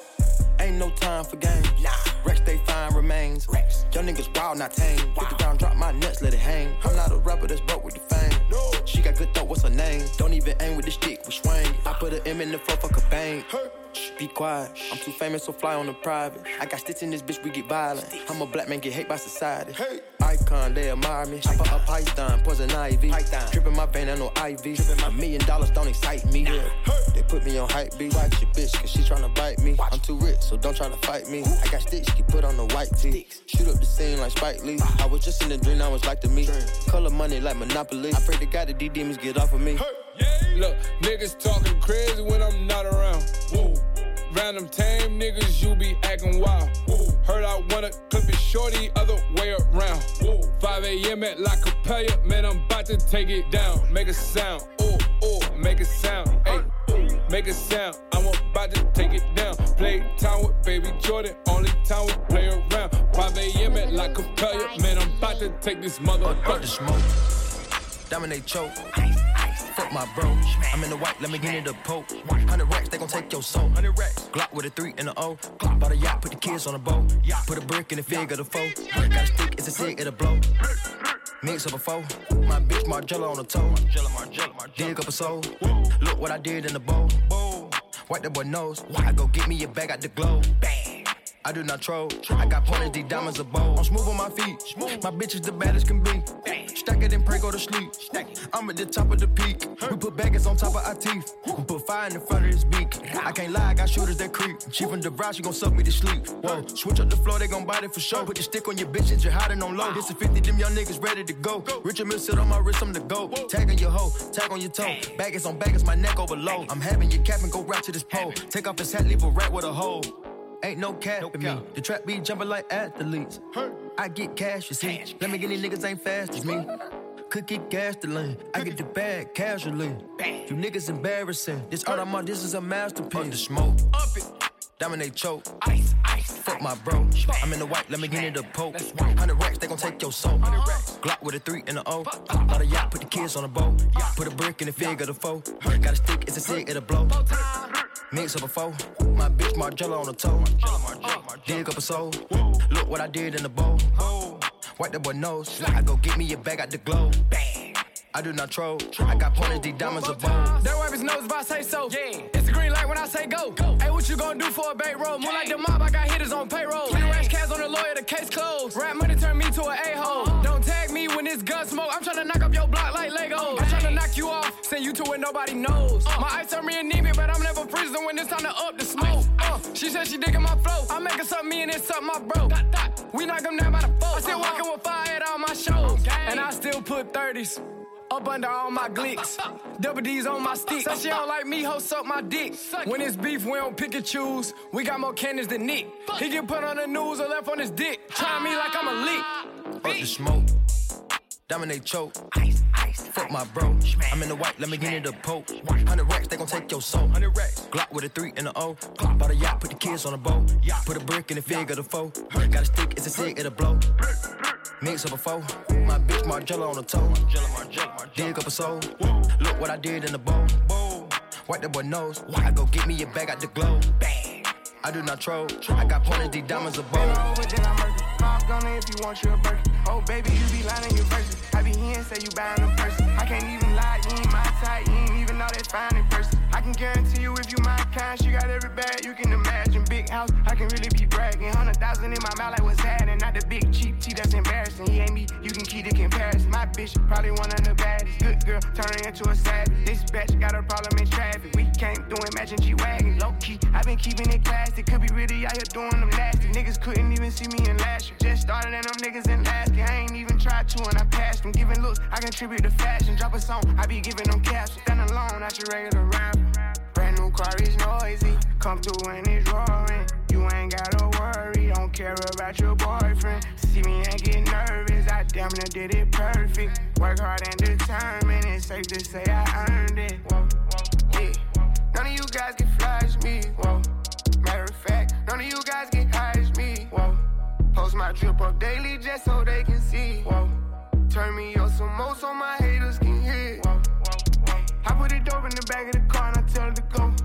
Ain't no time for games. Nah. Rex, they fine remains. Rex. Young niggas wild, not tame. Wow. Hit the ground, drop my nuts, let it hang. I'm not a rapper that's broke with the fame. No. She got good thought, what's her name? Don't even aim with the stick, we swing. I put an M in the floor, fuck a bang. Be quiet. I'm too famous, so fly on the private. I got stitch in this bitch, we get violent. I'm a black man, get hate by society. Hey. Icon, they admire me. Chopper a python, poison ivy. Python. Drippin' my vein, I know IV. A million dollars don't excite me. Yeah. They put me on hype beat. Watch your bitch, cause she tryna bite me. I'm too rich, so don't try to fight me. I got sticks, get put on the white tee. Shoot up the scene like Spike Lee. I was just in a dream, I was like to me. Color money like Monopoly. I pray to God that these demons get off of me. Look, niggas talking crazy when I'm not around. Whoa. Random tame niggas, you be acting wild. Whoa. Heard I wanna clip it shorty, other way around. Whoa. 5 a.m. at La Capella, man, I'm about to take it down. Make a sound, ooh, ooh, make a sound, hey, ooh, make a sound. I'm about to take it down. Play time with baby Jordan, only time we play around. 5 a.m. at La Capella, man, I'm about to take this motherfucker. smoke, dominate choke. Fuck my bro. I'm in the white, let me get in the poke. 100 racks, they gon' take your soul. 100 racks. Glock with a 3 and a O. Glock bought a yacht, put the kids on a boat. Put a brick in the fig of the foe. Got a stick, it's a cig, it'll blow. Mix up a foe. My bitch Margiela on the toe. Dig up a soul. Look what I did in the bowl. Wipe the boy nose. I go get me a bag at the glow. Bang. I do not troll. I got pointers, these diamonds a bowl. I'm smooth on my feet. My bitch is the baddest can be. Stack it and pray, go to sleep. I'm at the top of the peak. We put baggers on top of our teeth. We put fire in the front of his beak. I can't lie, I got shooters that creep. She from the brow, she gon' suck me to sleep. Whoa, switch up the floor, they gon' bite it for sure. Put the stick on your bitch and you're hiding on low. This is 50, them young niggas ready to go. Richard Mille sit on my wrist, I'm the go. Tag on your hoe, tag on your toe. Baggers on baggers, my neck overload. I'm having your cap and go right to this pole. Take off his hat, leave a rat with a hole. Ain't no cap in me. The trap be jumping like athletes. I get cash, you see. Let me get these niggas ain't fast as me. Could get gas lane. I get the bag casually. You niggas embarrassing. This art I'm on, this is a masterpiece. Up the smoke. Up it. Dominate choke. Ice, ice. Fuck my bro. I'm in the white, let me get in the poke. 100 racks, they gon' take your soul. Glock with a 3 and a O. Bought a yacht, put the kids on a boat. Put a brick in the fig of the foe. Got a stick, it's a cig, it'll blow. Mix up a foe. My bitch Margiela on the toe. Dig up a soul. Look what I did in the bowl. Wipe that boy nose. I go get me a bag out the glow. I do not troll. I got pointers, these diamonds are bold. That wipe his nose if I say so. Yeah. It's the green light when I say go. go. Hey, what you gonna do for a bait roll? More like the mob, I got hitters on payroll. Three rash cats on the lawyer, the case closed. Rap money turn me to an a-hole. Don't tag me when it's gun smoke. I'm tryna knock up your block like Legos. I'm tryna knock you off, send you to where nobody knows. My ice turn me anemic, but I'm never freezing when it's time to up the smoke. Uh, she said she digging my flow. I make her something me and it's something my bro. We knock them down by the four. I still walking with fire head on my shows. And I still put 30s. Up under all my glicks. Double D's on my stick. Said she don't like me, ho, suck my dick. When it's beef, we don't pick and choose. We got more cannons than Nick. He get put on the news or left on his dick. Try me like I'm a lick. Up the smoke. Dominate choke. Ice, ice, Fuck my bro. I'm in the white, let me get in the poke. 100 racks, they gon' take your soul. 100 racks. Glock with a 3 and a O. Glock bought a yacht, put the kids on a boat. Put a brick in the fig of the foe. Got a stick, it's a stick, it'll blow. Mix up a foe. My bitch Margiela on the toe. Dig up a soul. Look what I did in the bowl. Wipe the boy nose. I go get me a bag out the globe. Bang. I do not troll. I got pointed these diamonds a bowl. over, then I murder. Pop gunner if you want your burger. Oh, baby, you be lying say you buying a person. I can't even lie, you ain't my type. You ain't even know that fine in person. I can guarantee you if you my kind, she got every bag you can imagine. Big house, I can really be bragging. Hundred thousand in my mouth, like what's happening? Not the big cheap tea that's embarrassing. He ain't me, you can keep the comparison. My bitch, probably one of the baddest. Good girl, turning into a savage. This bitch got a problem in traffic. We came through and matching G Wagon. Low key, i been keeping it classy. Could be really out here doing them nasty. Niggas couldn't even see me in last year. Just started and them niggas in last year. I ain't even tried to and I passed them. Giving looks, I contribute to fashion. Drop a song, I be giving them caps. Stand alone, not your regular rapper. Brand new car is noisy. Come through and it's roaring. You ain't gotta worry, don't care about your boyfriend. See me and get nervous, I damn near did it perfect. Work hard and determined, it's safe to say I earned it. Whoa, yeah. None of you guys can flash me. Whoa. Matter of fact, none of you guys high as me. Whoa. Post my drip up daily just so they can see. Whoa. Turn me up some more so my haters can hear. Whoa. I put it dope in the back of the her to go.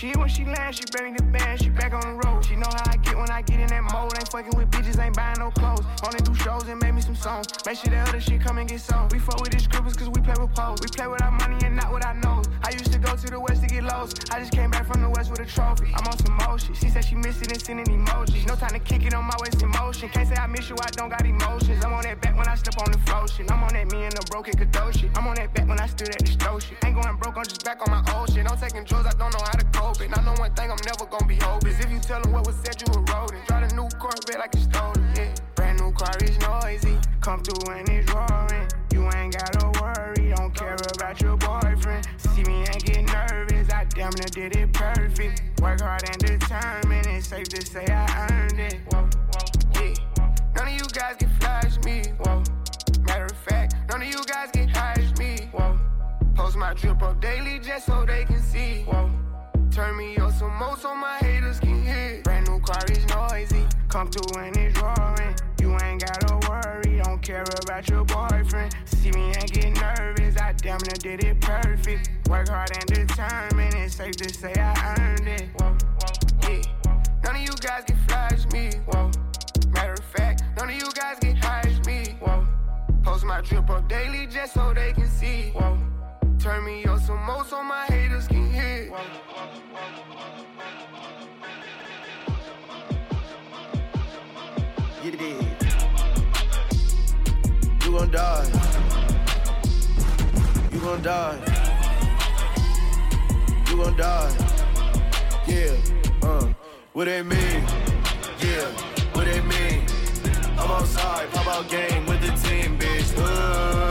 She when she lands, she bring the band, she back on the road. She know how I get when I get in that mode. Ain't fucking with bitches, ain't buying no clothes. Only do shows and make me some songs. Make sure that other shit come and get sold. We fuck with these scribbles cause we play with pose. We play with our money and not with our nose. I used to go to the west to get lost. I just came back from the west with a trophy. I'm on some motion. She said she missed it and sending emojis. No time to kick it on my waist in motion. Can't say I miss you, I don't got emotions. I'm on that back when I step on the flow shit. I'm on that me and the broken Kadoshi. I'm on that back when I stood at the shit. Ain't going broke, I'm just back on my old shit. I'm taking drugs, I don't know how to cope it. I know one thing I'm never gonna be hopeless. If you tell them what was said, you a rodent. Drive a new Corvette like you stole it. Yeah. Brand new car is noisy. Come through and it's roaring. You ain't gotta worry, don't care about your boyfriend. See me and get nervous, I damn near did it perfect. Work hard and determined, it's safe to say I earned it. Whoa, yeah. None of you guys can flash me. Whoa. Matter of fact, none of you guys high as me. Whoa. Post my drip up daily just so they can see. Whoa. Turn me up some more so my haters can hear. Brand new car is noisy. Come through and it's roaring. You ain't gotta worry, don't care about your boyfriend. See me and get nervous, I damn near did it perfect. Work hard and determined, it's safe to say I earned it. Whoa, yeah. None of you guys can flash me. Whoa. Matter of fact, none of you guys high as me. Whoa. Post my drip up daily just so they can see. Whoa. Turn me up some more so my haters can hear. Get You gon' die. You gon' die. You gon' die. Yeah, uh, what it mean? Yeah, what it mean? I'm outside, pop out game with the team, bitch. Uh,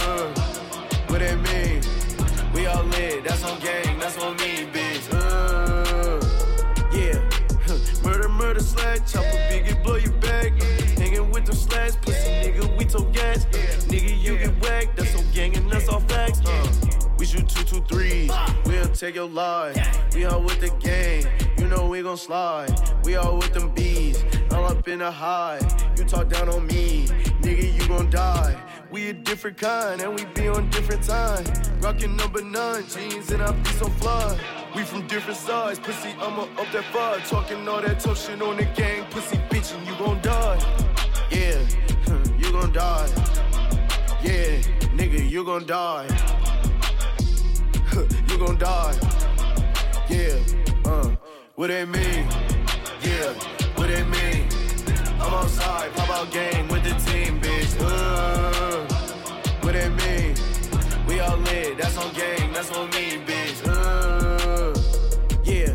take your life. We all with the game, you know we gon' slide. We all with them bees, all up in the high. You talk down on me, nigga, you gon' die. We a different kind, and we be on different time. Rockin' number nine jeans, and I be so fly. We from different sides, pussy, I'ma up that far. Talking all that tough shit on the gang, pussy bitch, and you gon' die. Yeah, you gon' die. Yeah, nigga, you gon' die. Gon' die. Yeah, uh, what it mean? Yeah, what it mean? I'm outside, pop out game with the team, bitch. Uh, what it mean? We all lit, that's on game, that's on me, bitch. Uh, yeah,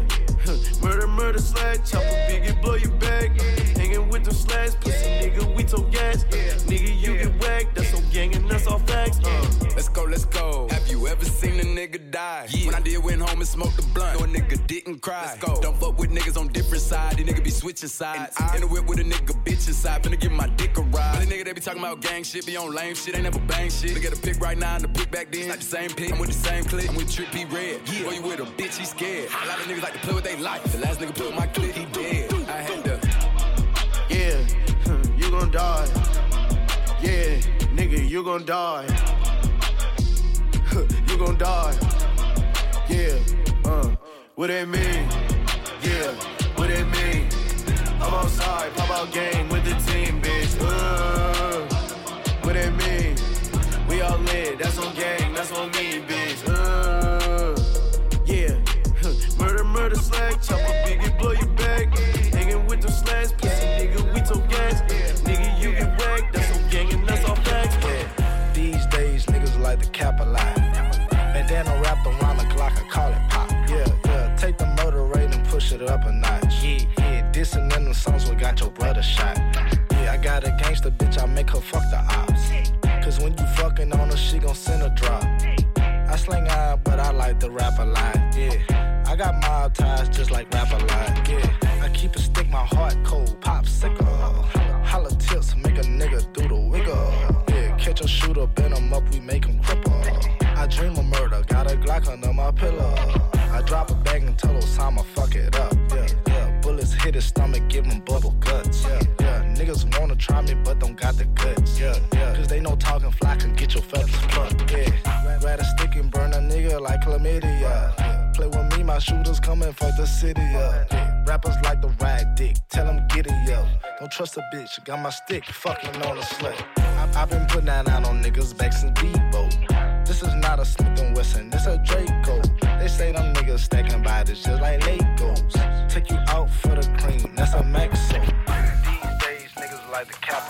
murder, murder, slash, chopper, biggie, blow your back. Hanging them slash, pussy nigga, we told gas. Nigga, you get whacked, that's on gang and that's all facts. Uh. Let's go, let's go. Have you ever seen a nigga die? When I did, went home and smoked the blunt. No, a nigga didn't cry. Let's go. Don't fuck with niggas on different sides. These niggas be switching sides. In the whip with a nigga bitch inside. Finna give my dick a ride. The nigga they be talking about gang shit, be on lame shit, ain't never bang shit. Look at the pic right now, and the pic back then. Like the same pick, I'm with the same clip. I'm with Trippie Redd. Yeah. Boy, you with a bitch, he scared. A lot of niggas like to play with they life. The last nigga put my clip, he dead. Gon' die. Yeah, nigga, you gon' die. you gon' die. Yeah, uh, what that mean? Yeah, what that mean? I'm outside, pop out game with the team, bitch. Uh, what that mean? We all lit, that's on gang, that's on me, bitch. Uh, yeah, murder, murder, slag, chop a biggie, blow it up a notch. Yeah, yeah, dissing in the songs we got your brother shot. Yeah, I got a gangster bitch, I make her fuck the ops. Cause when you fucking on her, she gon' send a drop. I sling iron, but I like to rap a lot. Yeah, I got mob ties just like rap a lot. Yeah, I keep a stick, my heart cold, pop sicker. Holla tips, make a nigga do the wiggle. Yeah, catch a shooter, bend him up, we make him cripple. I dream of murder, got a Glock under my pillow. I drop a bag and tell Osama, fuck it up. Yeah, yeah, bullets hit his stomach, give him bubble guts. Yeah, yeah, niggas wanna try me, but don't got the guts. Yeah, yeah, cause they know talking fly can get your feathers plucked. Yeah, rather stick and burn a nigga like chlamydia. Yeah, play with me, my shooters coming for the city. Yeah, yeah. rappers like the rag dick, tell them get it, yo. Don't trust a bitch, got my stick, fucking on a slut. I've been putting that out on niggas back since Bebo. This is not a Smith and Wesson, this a Draco. They say them niggas stacking bodies just like Legos. Take you out for the cream, that's a Maxo. These days niggas like to cap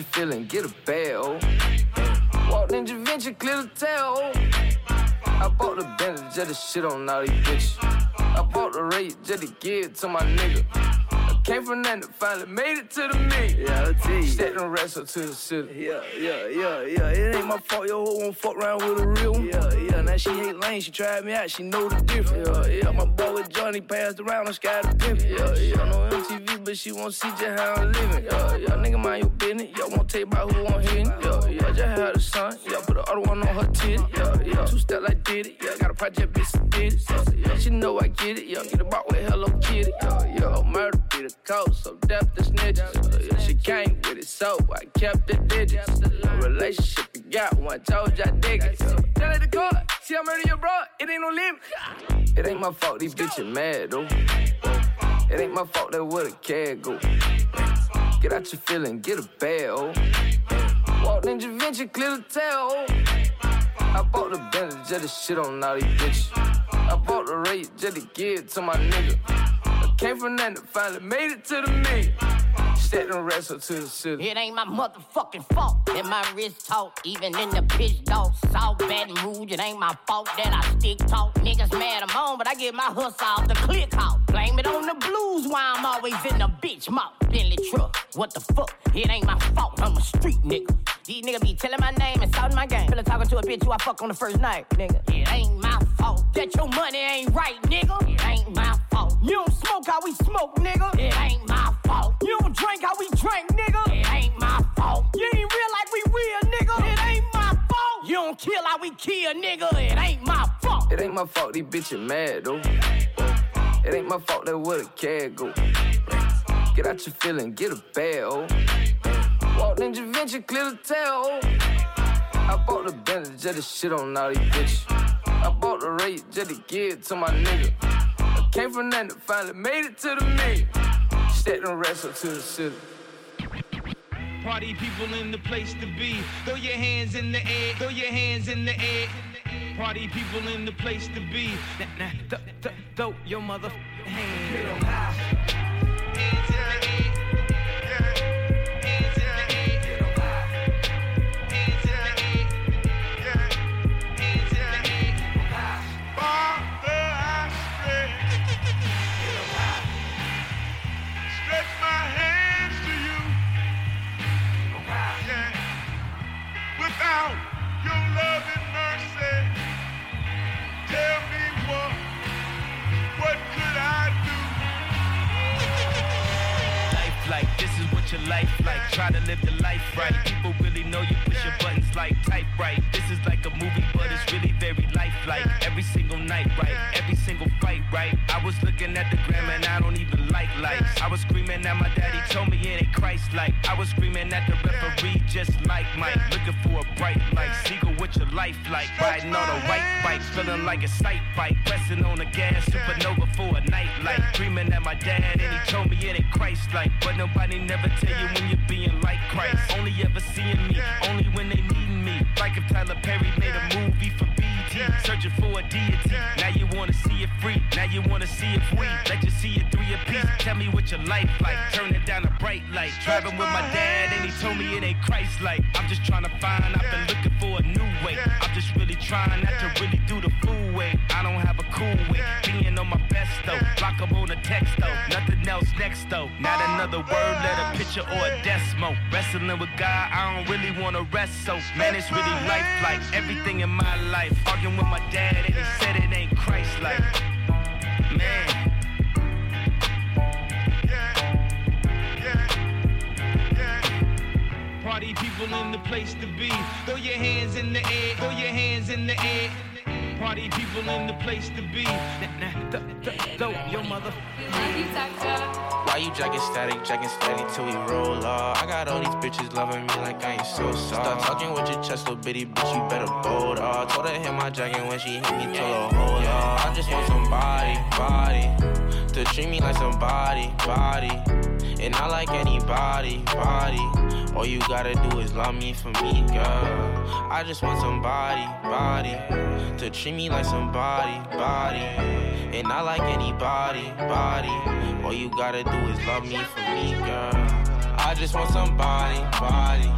Get feeling, get a oh. Walked in Javinci, clear the tail. I bought the Bentley just to shit on all these bitches. I bought the rate just to give to my nigga. I came from nothing, finally made it to the me. Yeah, I'll tell you. Set and wrestle to the city. Yeah, yeah, yeah, yeah. It ain't my fault your hoe won't fuck around with a real one. Yeah, yeah. Now she hate lane, she tried me out, she know the difference. Yeah, yeah. My boy with Johnny passed around on Sky the Pimp. Yeah, yeah. No MTV, but she won't see just how I'm living. Yeah, yeah. Nigga mind your business. Y'all won't take about who I'm hitting. Yeah, yeah. Just had a son. Yeah, put the other one on her titty. Yeah, yeah. Two step like did it. Yeah, got a project bitch did it. So, yeah, she know I get it. Yeah, get a box with Hello Kitty. Yeah, yeah. Oh, murder be the code, so death the snitches. Yeah. She came with it, so I kept the digits. A relationship we got one, told you I dig it. Yeah. Tell her the court, see I murder your bro, it ain't no limit. It ain't my fault these bitches mad though. It ain't my fault that where the cat go. Get out your feeling, get a oh. Walked in Javinci, clear the tail. I bought the Bentley just to shit on all these bitches. I bought the rate just to give to my nigga. I came from nothing, finally made it to the me. Set and wrestle to the city. It ain't my motherfucking fault that my wrist talk, even in the bitch dog. South Baton Rouge, it ain't my fault that I stick talk. Niggas mad I'm on, but I get my hustle off the click out. Blame it on the blues why I'm always in the bitch mouth. Bentley truck, what the fuck? It ain't my fault, I'm a street nigga. These niggas be telling my name and shouting my game. Feel talking to a bitch who I fuck on the first night, nigga. It ain't my fault that your money ain't right, nigga. It ain't my fault. You don't smoke how we smoke, nigga. It ain't my fault. You don't drink how we drink, nigga. It ain't my fault. You ain't real like we real, nigga. It ain't my fault. You don't kill how we kill, nigga. It ain't my fault. It ain't my fault these bitches mad though. It ain't my fault that where the cat go. Get out your feeling, get a bag, oh. Walked in Javinci, clear the tail, oh. I bought the Bentley just to shit on all these bitches. I bought the rate just to give it to my nigga. I came from nothing, finally made it to the Set and wrestle to the city. Party people in the place to be. Throw your hands in the air. Throw your hands in the air. Party people in the place to be. Nah, nah, th- th- throw your mother hands. Your life like try to live the life right. People really know you push your buttons like right. This is like a movie but it's really very lifelike. Every single night right every single fight right. I was looking at the gram and i don't even like lights. I was screaming at my daddy told me it ain't christ like i was screaming at the referee just like mike looking for a bright light. Seagull with your life like? Riding on a white bike feeling like a sight bike. Pressing on the gas supernova for a night light dreaming at my dad and he told me it ain't christ like but nobody never tell you when you're being like christ. Only ever seeing me only when they need me. Like if tyler perry made a movie for bt searching for a deity. Now you want to see it free now you want to see it free. Let you see it three piece tell me what your life like. Turn it down a bright light. Driving with my dad and he told me it ain't christ like i'm just trying to find i've been looking for a new way. I'm just really trying not to really do the fool way. I don't have a cool way. Being on my best though. Block up on a text though. Nothing else next though. Not another word let a picture or a desmo wrestling with god i don't really want to rest so man it's really life like everything in my life arguing with my dad and he said it ain't christ like man Party people in the place to be. Throw your hands in the air. Throw your hands in the air. Party people in the place to be. Nah, nah, th- th- your mother. Why you jacking static, jacking steady till we roll off? I got all these bitches loving me like I ain't so soft. Start talking with your chest, little bitty bitch, you better bold off. Told her hit my jacket when she hit me, told her hold off. I just want somebody, body, to treat me like somebody, body. And not like anybody, body. All you gotta do is love me for me, girl. I just want somebody, body, to treat me like somebody, body. And not like anybody, body. All you gotta do is love me for me, girl. I just want somebody, body,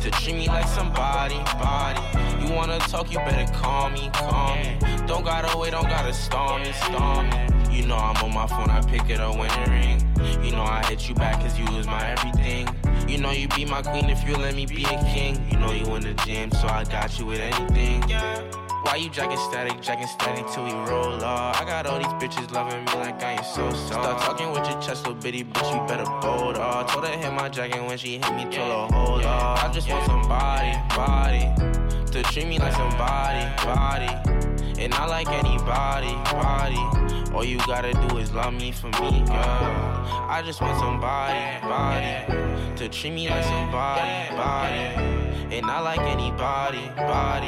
to treat me like somebody, body. You wanna talk, you better call me, call me. Don't gotta wait, don't gotta storm me, storm me. You know I'm on my phone, I pick it up when it ring. You know I hit you back cause you was my everything. You know you be my queen if you let me be a king. You know you in the gym, so I got you with anything. Why you jacking static, jacking static till we roll off? I got all these bitches loving me like I ain't so soft. Start talking with your chest, little bitty bitch, you better bold off. Told her hit my jacket when she hit me, told her hold off. I just want somebody, body, to treat me like somebody, body. And not like anybody, body. All you gotta do is love me for me, girl. I just want somebody, body, to treat me like somebody, body. And not like anybody, body.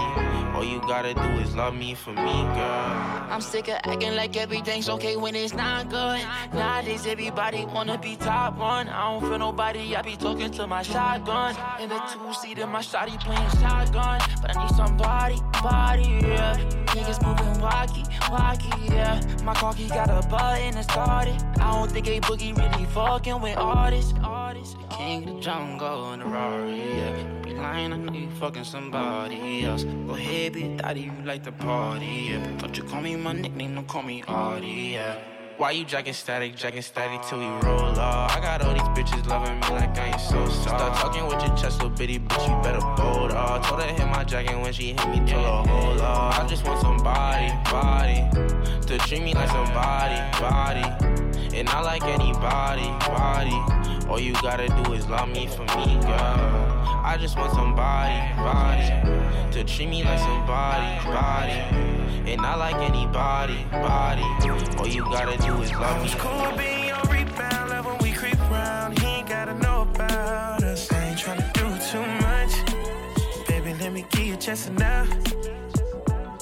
All you gotta do is love me for me, girl. I'm sick of acting like everything's okay when it's not good. Nowadays, everybody wanna be top one. I don't feel nobody, I be talking to my shotgun. In the two seat in my shotty playing shotgun. But I need somebody, body, yeah. Niggas moving walkie, walkie, yeah. My cocky got a button and started. I don't think a boogie really fucking with artists. artists. The king of the jungle in the Rari, yeah. Lying, I know you fucking somebody else. Go ahead, be daddy, you like the party, yeah. Don't you call me my nickname, don't call me Artie, yeah. Why you jacking static, jacking static till we roll off? I got all these bitches loving me like I ain't so soft. Start talking with your chest, little bitty bitch, you better bold off. Told her hit my jacket when she hit me, told her hold off. I just want somebody, body, to treat me like somebody, body. And not like anybody, body. All you gotta do is love me for me, girl. I just want somebody, body, to treat me like somebody, body. And not like anybody, body. All you gotta do is love me. Cool being on rebound, love when we creep around. He ain't gotta know about us. I ain't tryna do too much. Baby, let me give you just enough.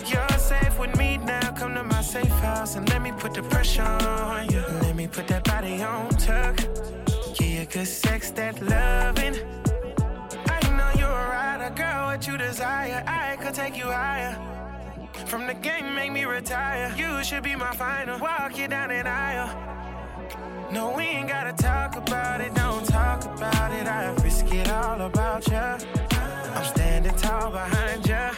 You're safe with me now. Come to my safe house and let me put the pressure on you. Let me put that body on tuck. Give you good sex, that loving. You desire. I could take you higher. From the game, make me retire. You should be my final. Walk you down an aisle. No, we ain't gotta talk about it. Don't talk about it. I risk it all about ya. I'm standing tall behind ya.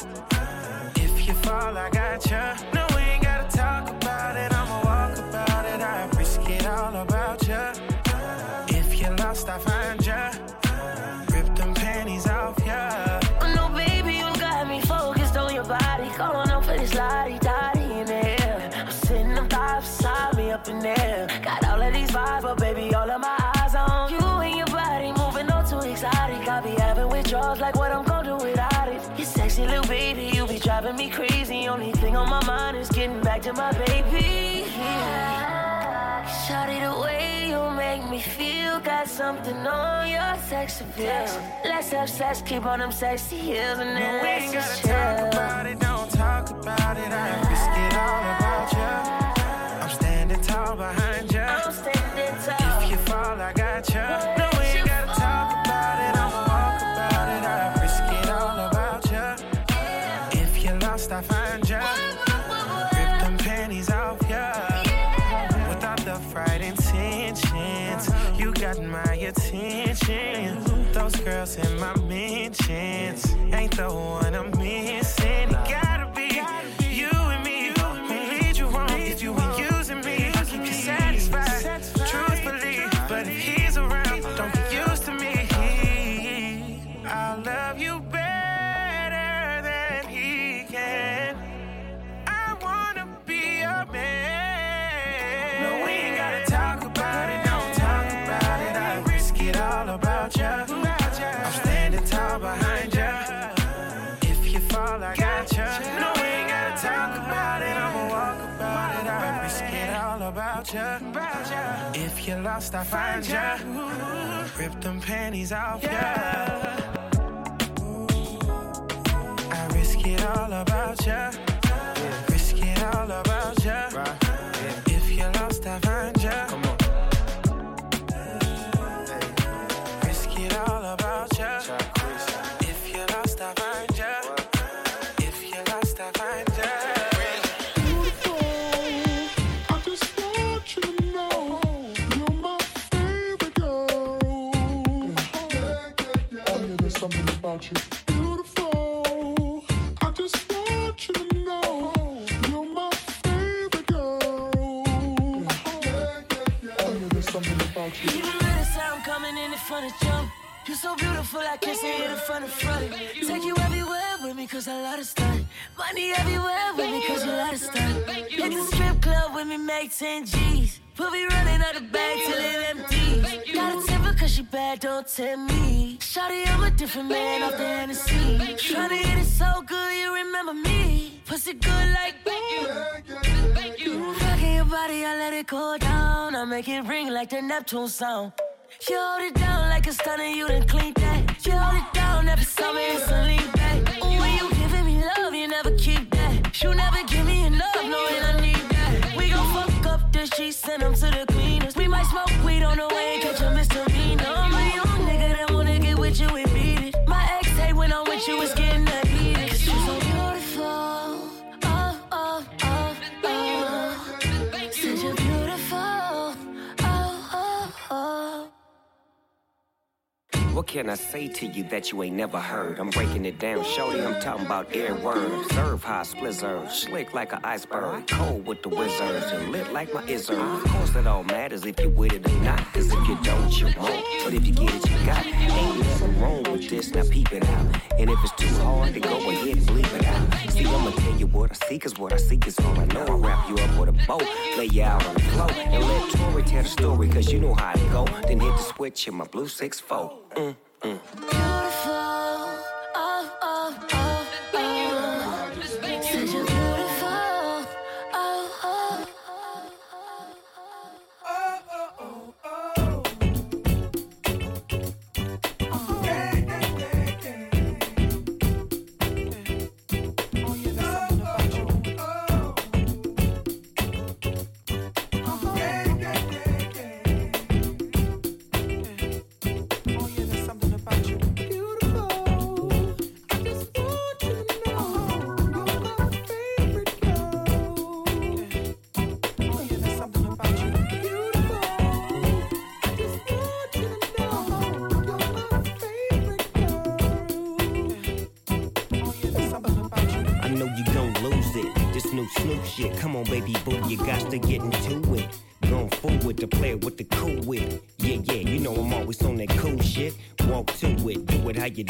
Going up for this lottie dottie in the air. I'm sitting up five beside me up in there. Got all of these vibes, but baby, all of my eyes on you and your body moving on too exotic. I be having withdrawals like what I'm gonna do without it. You sexy little baby, you be driving me crazy. Only thing on my mind is getting back to my baby. Shawty, the me feel Got something on your sex appeal Let's have sex, keep on them sexy heels And then No, we ain't gotta talk about it, don't talk about it. I risk it all about you. I'm standing tall behind ya. Lost, I find ya. Rip them panties off ya. I risk it all about ya. Coming in in front of jump. You're so beautiful, I can't see it in front of front Take you everywhere with me, cause I love to stunt. Money everywhere with me, cause you love to stunt. Hit the strip club with me, make 10 G's. We'll be running out the bag till it empties. Got a temper cause she bad, don't tempt me. Shawty, I'm a different man off the Hennessy. Tryna hit it so good, you remember me. Pussy good like thank you. Rocking your body, I let it go down. I make it ring like the Neptune sound you hold it down like a stunner, you done clean that. You hold it down every summer, it's a lean back. When you giving me love, you never keep that. You never give can I say to you that you ain't never heard? I'm breaking it down, shorty. I'm talking about air word. Serve high splizzard, slick like an iceberg, cold with the wizards, and lit like my izzard. Of course, it all matters if you with it or not. Cause if you don't, you won't. But if you get it, you got. Ain't nothing wrong with this, now peep it out. And if it's too hard, then go ahead and bleep it out. See, I'ma tell you what I see, cause what I see is all I know. I wrap you up with a bow, lay you out on the floor, and let Tori tell the story, cause you know how it go. Then hit the switch in my blue 6-4. Mm, mm. Beautiful.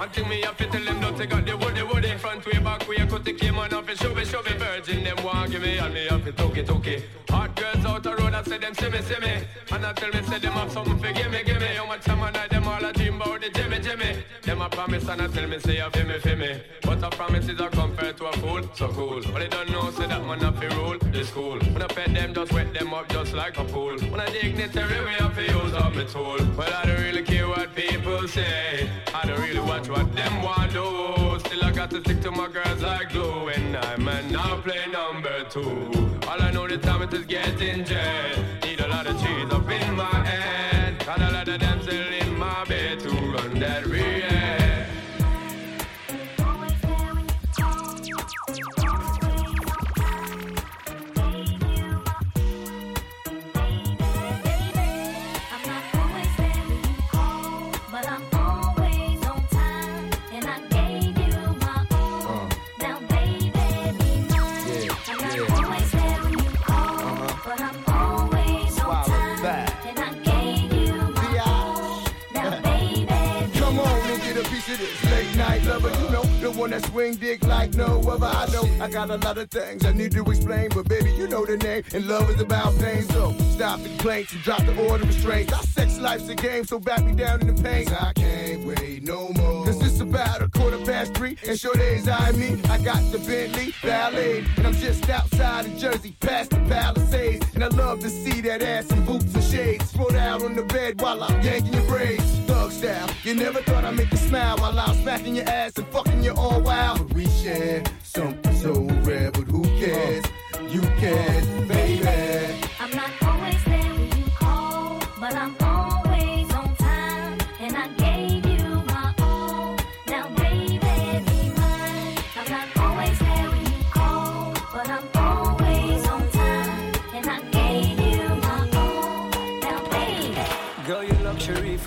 One thing me have to tell them, they got the woody woody. Front way, back way, cut the came on off and show me, show me. Virgin them want give me, and me have to took it. Hot girls out the road, I say them see me, see me. And I tell me, say them have something for give me, give me. How much time I them all a dream about the Jimmy, Jimmy. Them a promise and I tell me, say you feel me, feel me. But a promise is a compared to a fool, so cool. But they don't know, say that man have to rule the school. When I pet them, just wet them up just like a pool. When I dignitary, we have to use up my tool. Well, I don't really care what people say. I don't really watch what them want do. Still, I got to stick to my girls like glue. And I might not play number two. All I know the time it is getting jet. That swing dick like no other. I know I got a lot of things I need to explain, but baby, you know the name. And love is about pain, so stop the complaints and drop the order of restraints. Our sex life's a game, so back me down in the paint. I can't wait no more. Cause it's about a quarter past three, and sure days I me. I got the Bentley Ballet, and I'm just outside of Jersey, past the Palisades. And I love to see that ass in boots and shades. Spread out on the bed while I'm yanking your braids. Thug style, you never thought I'd make you smile while I'm smacking your ass and fucking you all wild. But we share something so rare, but who cares? You can, baby.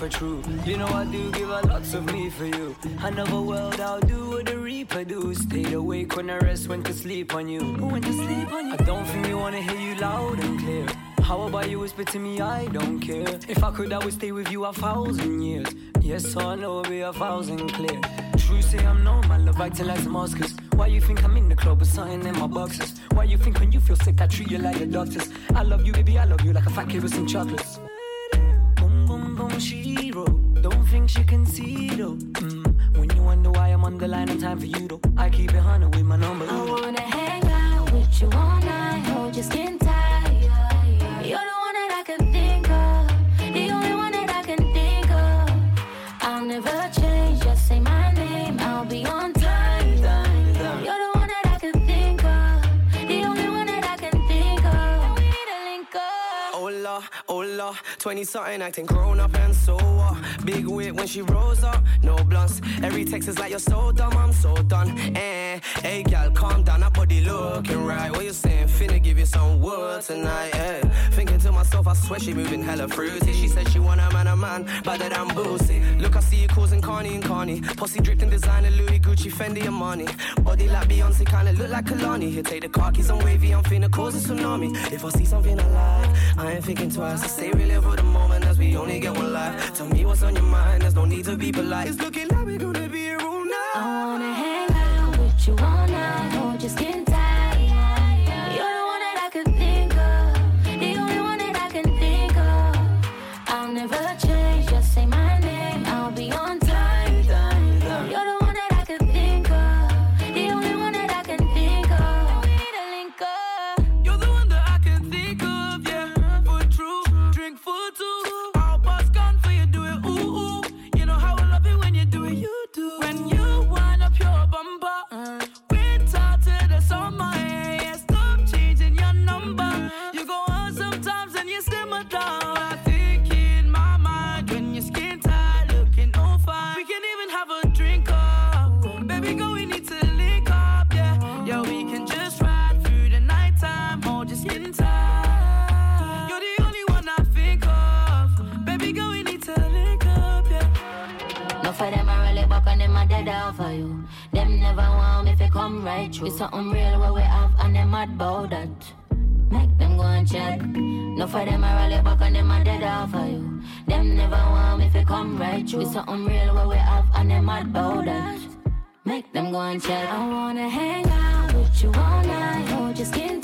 For true. You know I do give a lots of me for you. Another world I'll do what the reaper do. Stayed awake when I rest, went to sleep on you. Went to sleep on you. I don't think you wanna hear you loud and clear. How about you whisper to me? I don't care. If I could, I would stay with you a thousand years. Yes, know it'll be a thousand clear. True say I'm no man, love acting like Damascus. Why you think I'm in the club with something in my boxes? Why you think when you feel sick I treat you like the doctors? I love you, baby, I love you like a fat kid with some chocolates. She wrote. Don't think she can see though. Mm. When you wonder why I'm on the line, time for you though. I keep it hundred with my number. I wanna hang out with you all night, hold your skin tight. You're the one that I can think of, the only one that I can think of. I'll never change, just say my name, I'll be on time. You're the one that I can think of, the only one that I can think of. We need to link up. Hola, hola, 20 something acting grown up and so what? Big wit when she rolls up, no blunts. Every text is like you're so dumb, I'm so done. Eh, hey gal, calm down, that body looking right. What you saying? Finna give you some wood tonight, eh? Thinking to myself, I swear she moving hella fruity. She said she want a man, a man, better than Boosie. Look, I see you causing Carney and Carney. Posse dripped designer, Louis, Gucci, Fendi, and money. Body like Beyonce, kinda look like Kehlani. Here, take the car keys, I'm wavy, I'm finna cause a tsunami. If I see something I like, I ain't thinking twice. I stay really the moment as we only get one life. Tell me what's on your mind, there's no need to be polite. It's looking like we're gonna through. It's something real what we have and them mad about that. Make them go and chat. No for them I really back and them I dead off for you. Them never want me to come right through. It's something real what we have and them mad about that. Make them go and chat. I wanna hang out with you all night, hold your skin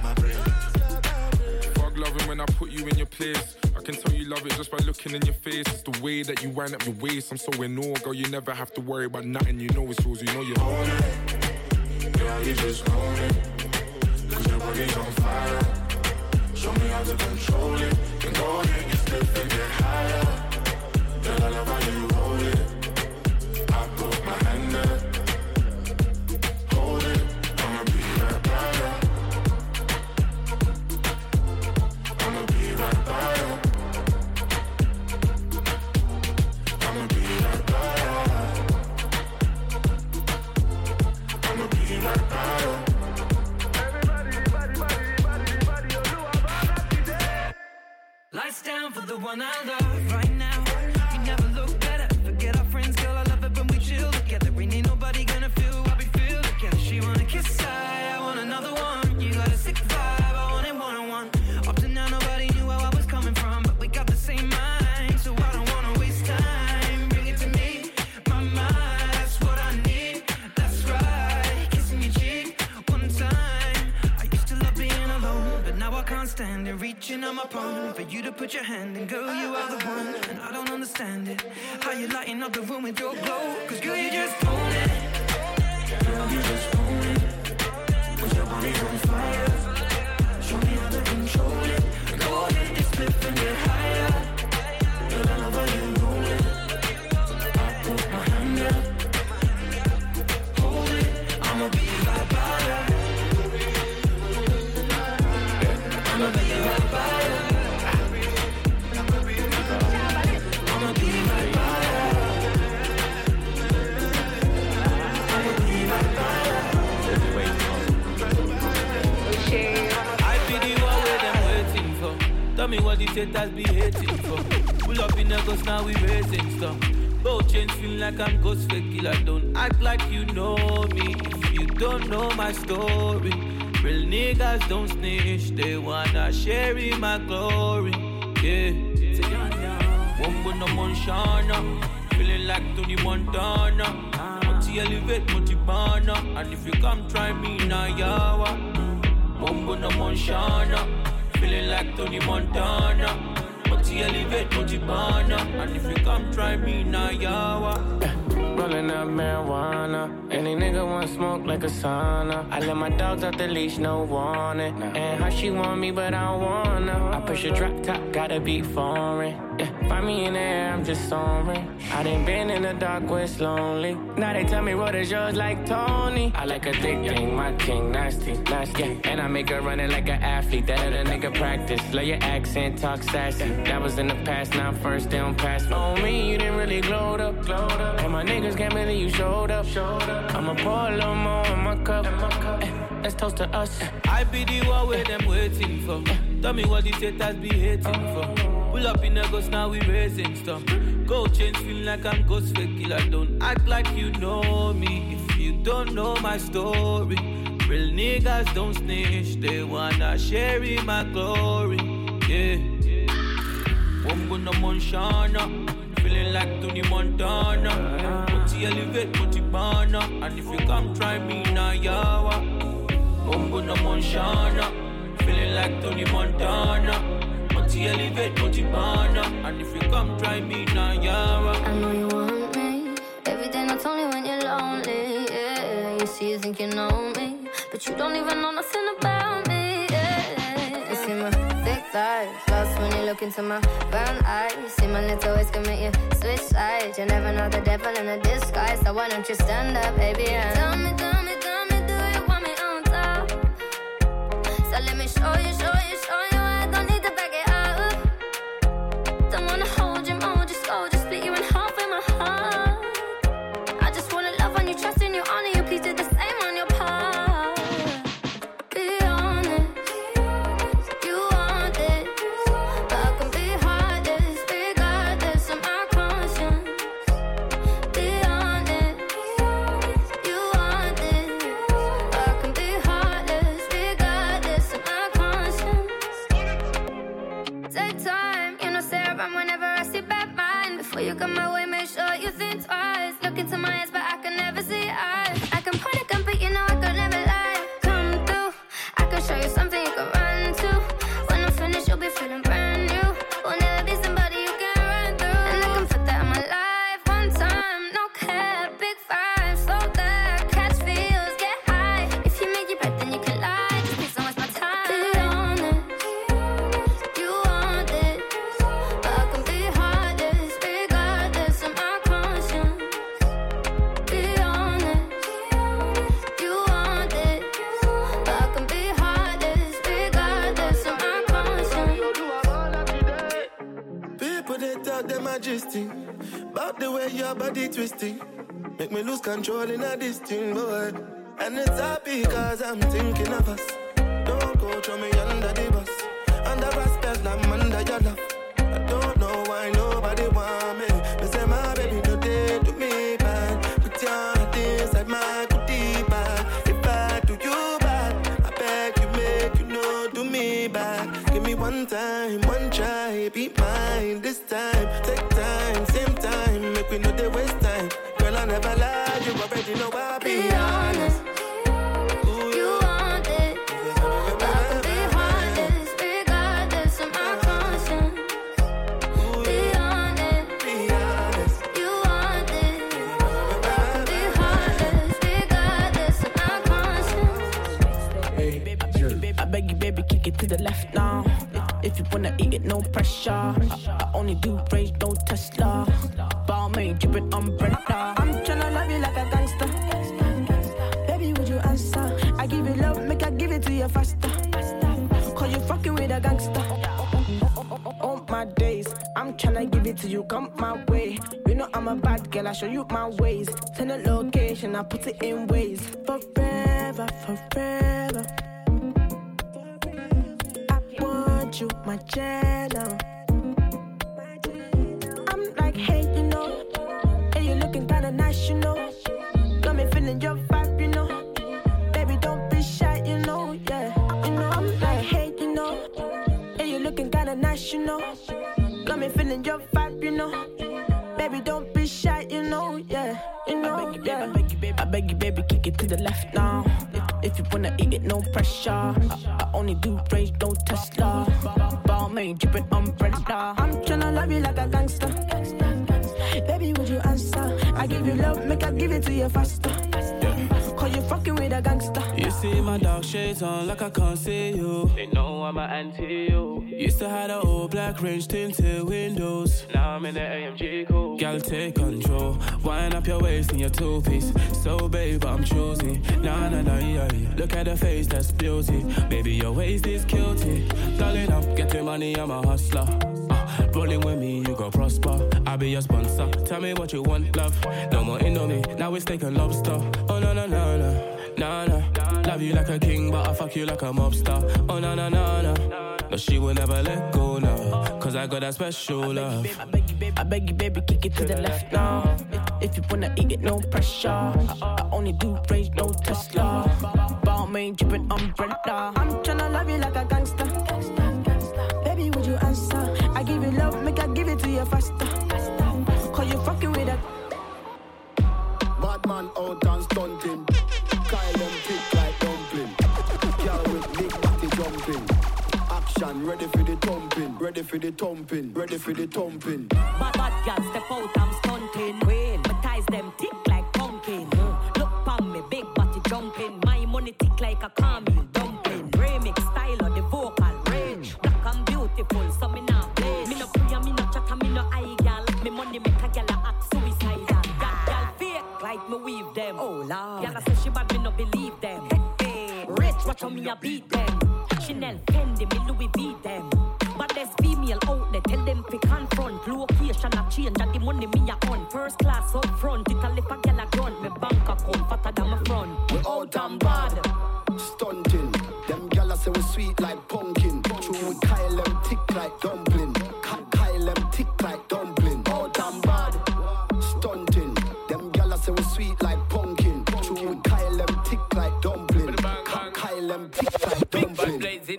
loving when I put you in your place. I can tell you love it just by looking in your face. It's the way that you wind up your waist. I'm so in awe, girl. You never have to worry about nothing. You know it's yours. You know you own it. Girl, you just own it. Cause your body's on fire. Show me how to control it. And go ahead, and get higher. Girl, I love how you the one I love right Reaching on my palm for you to put your hand in, girl, you are the one, and I don't understand it. How you lighting up the room with your glow? Cause girl, you just own it. Girl, you just own it. Cause your body's on fire. Show me how to control it. Go ahead, flip and get higher. Girl, I love you me what these haters be hating for. Pull up in the ghost now we raising stuff. Both chains feel like I'm Ghostface Killah. Don't act like you know me if you don't know my story. Real niggas don't snitch, they wanna share in my glory. Yeah. Wumbo no Monshana, feeling like Tony Montana. Multi elevate, multi bana, and if you come try me now, yawa. Wumbo no Monshana, feeling like Tony Montana. Multi elevate, multi bana, and if you come try me now, yawa. Rolling up marijuana. Any nigga want smoke like a sauna. I let my dogs out the leash, no warning. And how she want me, but I don't wanna. I push a drop top, gotta be foreign. Yeah, find me in the air, I'm just soaring. I done been in the dark where it's lonely. Now they tell me what is yours like Tony. I like a thick thing, my king, nasty, nasty. And I make her run it like an athlete. That other nigga practice. Lay your accent, talk sassy. That was in the past, now first, they don't pass me. On me, you didn't really glow up, glowed up. And my niggas can't believe you showed up, showed up. I'ma pour a little more in my cup. in Eh, let's toast to us. I be the one where them waiting for. Tell me what the haters be hating for. Pull up in a ghost, now we raising stuff. Go change, feel like I'm Ghostface Killah. Don't act like you know me if you don't know my story. Real niggas don't snitch, they wanna share in my glory. Yeah. Wumbo no Monshana, feeling like Tony Montana. Multi elevate, multi bana, and if you come try me now, yawa. Wumbo no Monshana, feeling like Tony Montana. Multi elevate, multi bana, and if you come try me now, yawa. I know you want me. Every day, not only when you're lonely. Yeah, you see, you think you know me, but you don't even know nothing about me. Yeah, you see my thick thighs, lost when you look into my brown eyes. See my little ways can make you switch sides. You never know the devil in a disguise, so why don't you stand up, baby? And tell me, tell me, tell me, do you want me on top? So let me show you, show you. And it's happy cause I'm thinking of us. Don't go throw me under the bus. Under respect, I'm under your love. I don't know why nobody want me. Me say my it, no pressure. I, I only do range, no Tesla. Balmain, drippin' umbrella. I'm tryna love you like a gangster. Baby, would you answer? I give you love, make I give it to you faster. Cause you fucking with a gangster. All my days, I'm tryna give it to you, come my way. You know I'm a bad girl, I show you my ways. Send a location, I put it in Waze. Forever, forever want you, my channel. I'm like, hey, you know, hey, you're looking kinda nice, you know. Got me feeling your vibe, you know. Baby, don't be shy, you know, yeah. You know, I'm like, hey, you know, hey, you're looking kinda nice, you know. Got me feeling your vibe, you know. Baby, don't be shy, you know, yeah. You know, I beg you, yeah. I beg you, baby, I beg you, baby, kick it to the left now if, you wanna eat it, no pressure. I, I only do range, no Tesla. Balmain, dripping umbrella. I'm tryna love you like a gangster. Baby, would you answer? I give you love, make I give it to you faster. See my dark shades on like I can't see you. They know I'm an anti you. Used to have the old black range tinted windows. Now I'm in the AMG cool. Gal, take control. Wind up your waist in your two piece. So, babe, I'm choosy. Nah, nah, nah, yeah, yeah. Look at the face, that's beauty. Baby, your waist is guilty. Darling, I'm getting money, I'm a hustler. Uh, rolling with me, you go prosper. I'll be your sponsor. Tell me what you want, love. No more Indomie, now it's steak and lobster. Oh, no, no, no, no. Nah, nah. Love you like a king, but I fuck you like a mobster. Oh, no, no, no, no. No, she will never let go now. Cause I got that special love. I beg you, baby, I beg you, baby, kick it to the left now. If, if you wanna eat it, no pressure. I, I only do range, no Tesla. Balmain, dripping umbrella. I'm tryna love you like a gangster. Baby, would you answer? I give you love, make I give it to you faster. Cause you fucking with a Bad man out and stunting. Action, ready for the thumping. Ready for the thumping. Ready for the thumping. Bad bad girls step out, I'm stunting. Queen, my ties them thick like pumpkin. Mm. Look pon me, big body jumping. My money thick like a caramel dumpling. Remix style of the vocal range. Black and beautiful, so me now play. Me no free, me no chat, me no eye gal. Me money make a gal a act suicidal. Gal gal fake like me weave them. Oh lord, gal a say she bad, me no believe them. Hey, hey. Rich, watch how me a beat them. Chanel, Fendi, me Louis V them. But there's female out there, tell them to confront. Location a change, and the money me a on. First class up front, it a lip a gal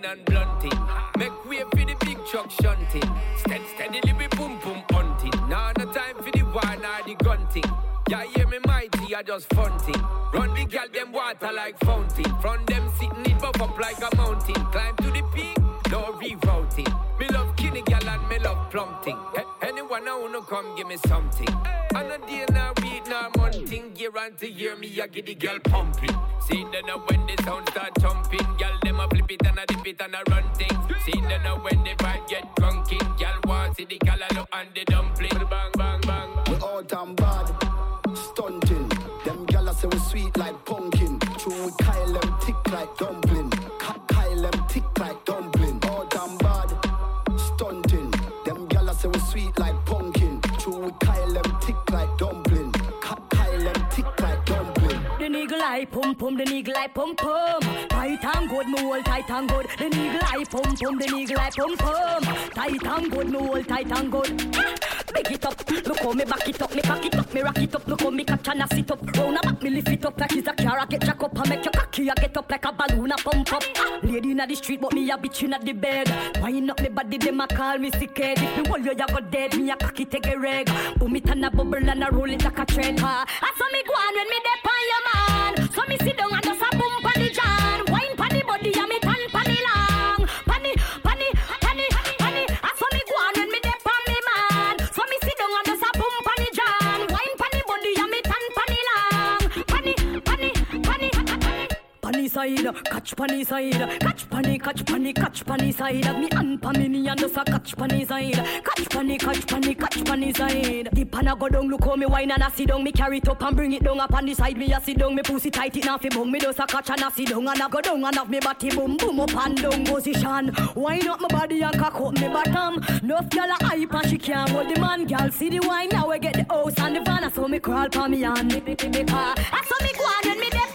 blazing and blunting. Make way for the big truck shunting. Steady, steadily we boom boom hunting. Now no time for the war nor the gunting. Yeah, hear me mighty, I just funting. Run the gal them water like fountain. From them sitting it buff up like a mountain. Climb to the peak, no rerouting. Me love kinny gal and me love plumping. Anyone I wanna come give me something. And a day Year on to year me I get the girl pumping. See then now when the sound start jumping, gal them a flip it and a dip it and a run things. See then now when the vibe get drunken, gal want see the gal a look and the dumpling. Bang bang bang. We out and bad. Stunting. Them gala say we sweet like pumpkin. Like pum pum, the nigga like pum pum. Tight and good, me hold tight and good. The nigga like pum pum, the nigga like pum pum. Tight and good, me hold tight and good. Big it up, look how me back it up, me cock it up, me rock it up, look how me catch and I sit up. Round a back, me lift it up like it's a car, I get jack up, I make your cocky, I get up like a balloon, I pump up. Lady inna the street, but me a bitch inna the bed. Wind up me body, them a call me sick head. If me hold you, you go dead, me a cocky take a reg. Boom it and a bubble and a roll it like a trend. Ha. I saw me go on when me dep on your man. So me sit down and just a Funny side, catch funny side, catch funny, catch funny, catch funny side. Me and Pamini and just a catch funny side, catch funny, catch funny, catch funny side. The pan a go down, look how me wine and I sit down. Me carry it up and bring it down up on the side. Me a sit down, me pussy tight it now fi bung. Me just a catch and I sit down and I go down and have me body boom boom up and down position. Wine up my body and cock up me bottom. Nuff gyal a hype and she can't hold the man. Gyal see the wine now we get the house and the van. I saw me crawl pa me and me me me car. I saw me go when me dep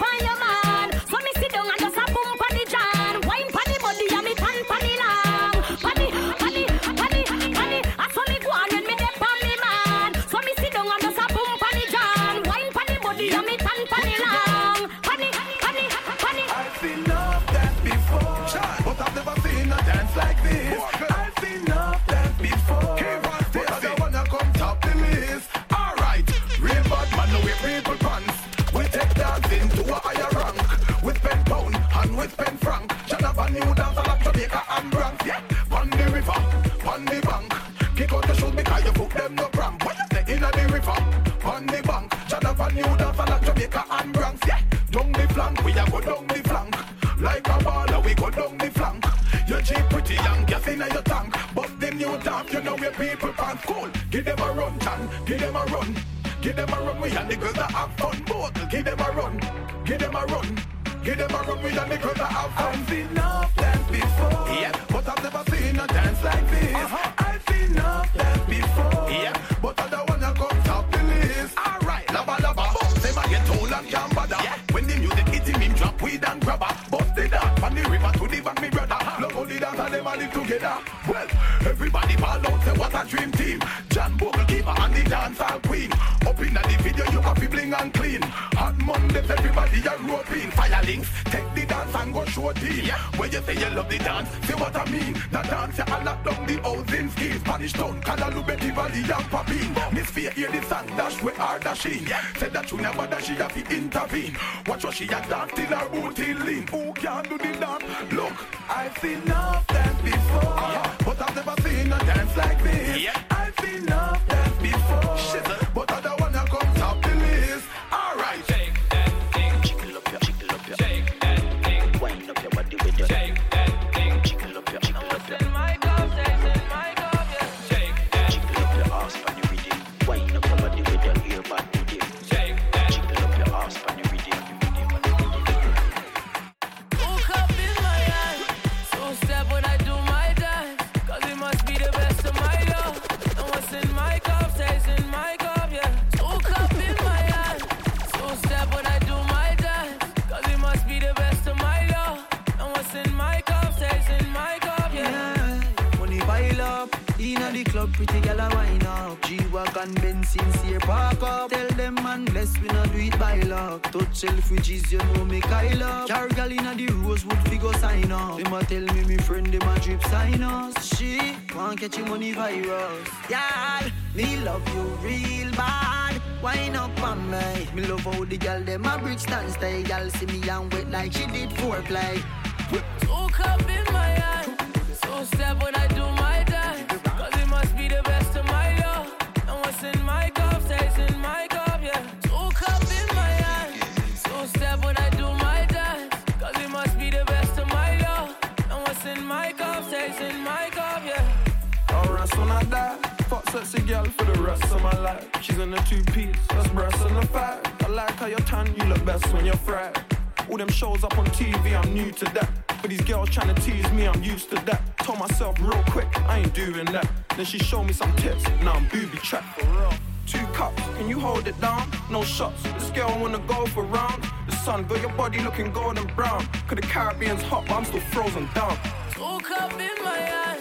away people pan cool. Give them a run, John. Give them a run. Give them a run. We and the girls that have fun. Both. Give them a run. Give them a run. Give them a run. We and the girls that have fun. I've seen enough dance before. Yeah. But I've never seen a dance like this. Uh-huh. I've seen enough dance before. Yeah. But I don't a dream team. John Bogle keeper and the dancehall queen. Up in the video, you got bling and clean. Everybody a roping. Fire links, take the dance and go show team. Yeah. When you say you love the dance, say what I mean. The dance, you all lock down the housing schemes. Spanish town, Calalu, Betty Valley, and Papine. Miss Fear, hear the song, dash with her dashing. Yeah. Said that you never that she have to intervene. Watch what she a dance till her booty lean. Who can do the dance? Look, I've seen enough dance before. But I've never seen a dance like this. Yeah. I've seen enough dance before. But sincere park up. Tell them man, bless we not do it by luck. Touch Selfridges, you know me Kyle up. Car gal inna the Rosewood, fi go sign up. Them a tell me me friend, them a drip sign us. She want catch money virus. Y'all, me love you real bad. Wine up on me. Me love how the gal them a bridge stand stay. Gal see me and wet like she did foreplay. Hook up in my hand. So step when I sexy girl for the rest of my life. She's in a two piece, that's breast and the fat. I like how you're tan, you look best when you're fried. All them shows up on TV, I'm new to that. But these girls trying to tease me, I'm used to that. Told myself real quick, I ain't doing that. Then she showed me some tips, now I'm booby trapped for real. Two cups, can you hold it down? No shots, this girl wanna go for round. The sun got your body looking golden brown. Cause the Caribbean's hot, but I'm still frozen down. Hook up in my hand.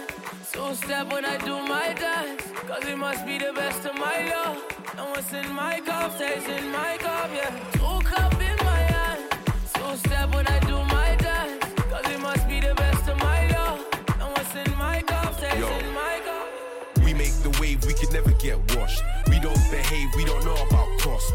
So step when I do my dance. Cause it must be the best of my love. And what's in my cup stays in my cup, yeah. Hook up in my hand. So step when I do my dance. Cause it must be the best of my love. And what's in my cup stays Yo. in my cup. We make the wave, we can never get washed. We don't behave, we don't know about cost.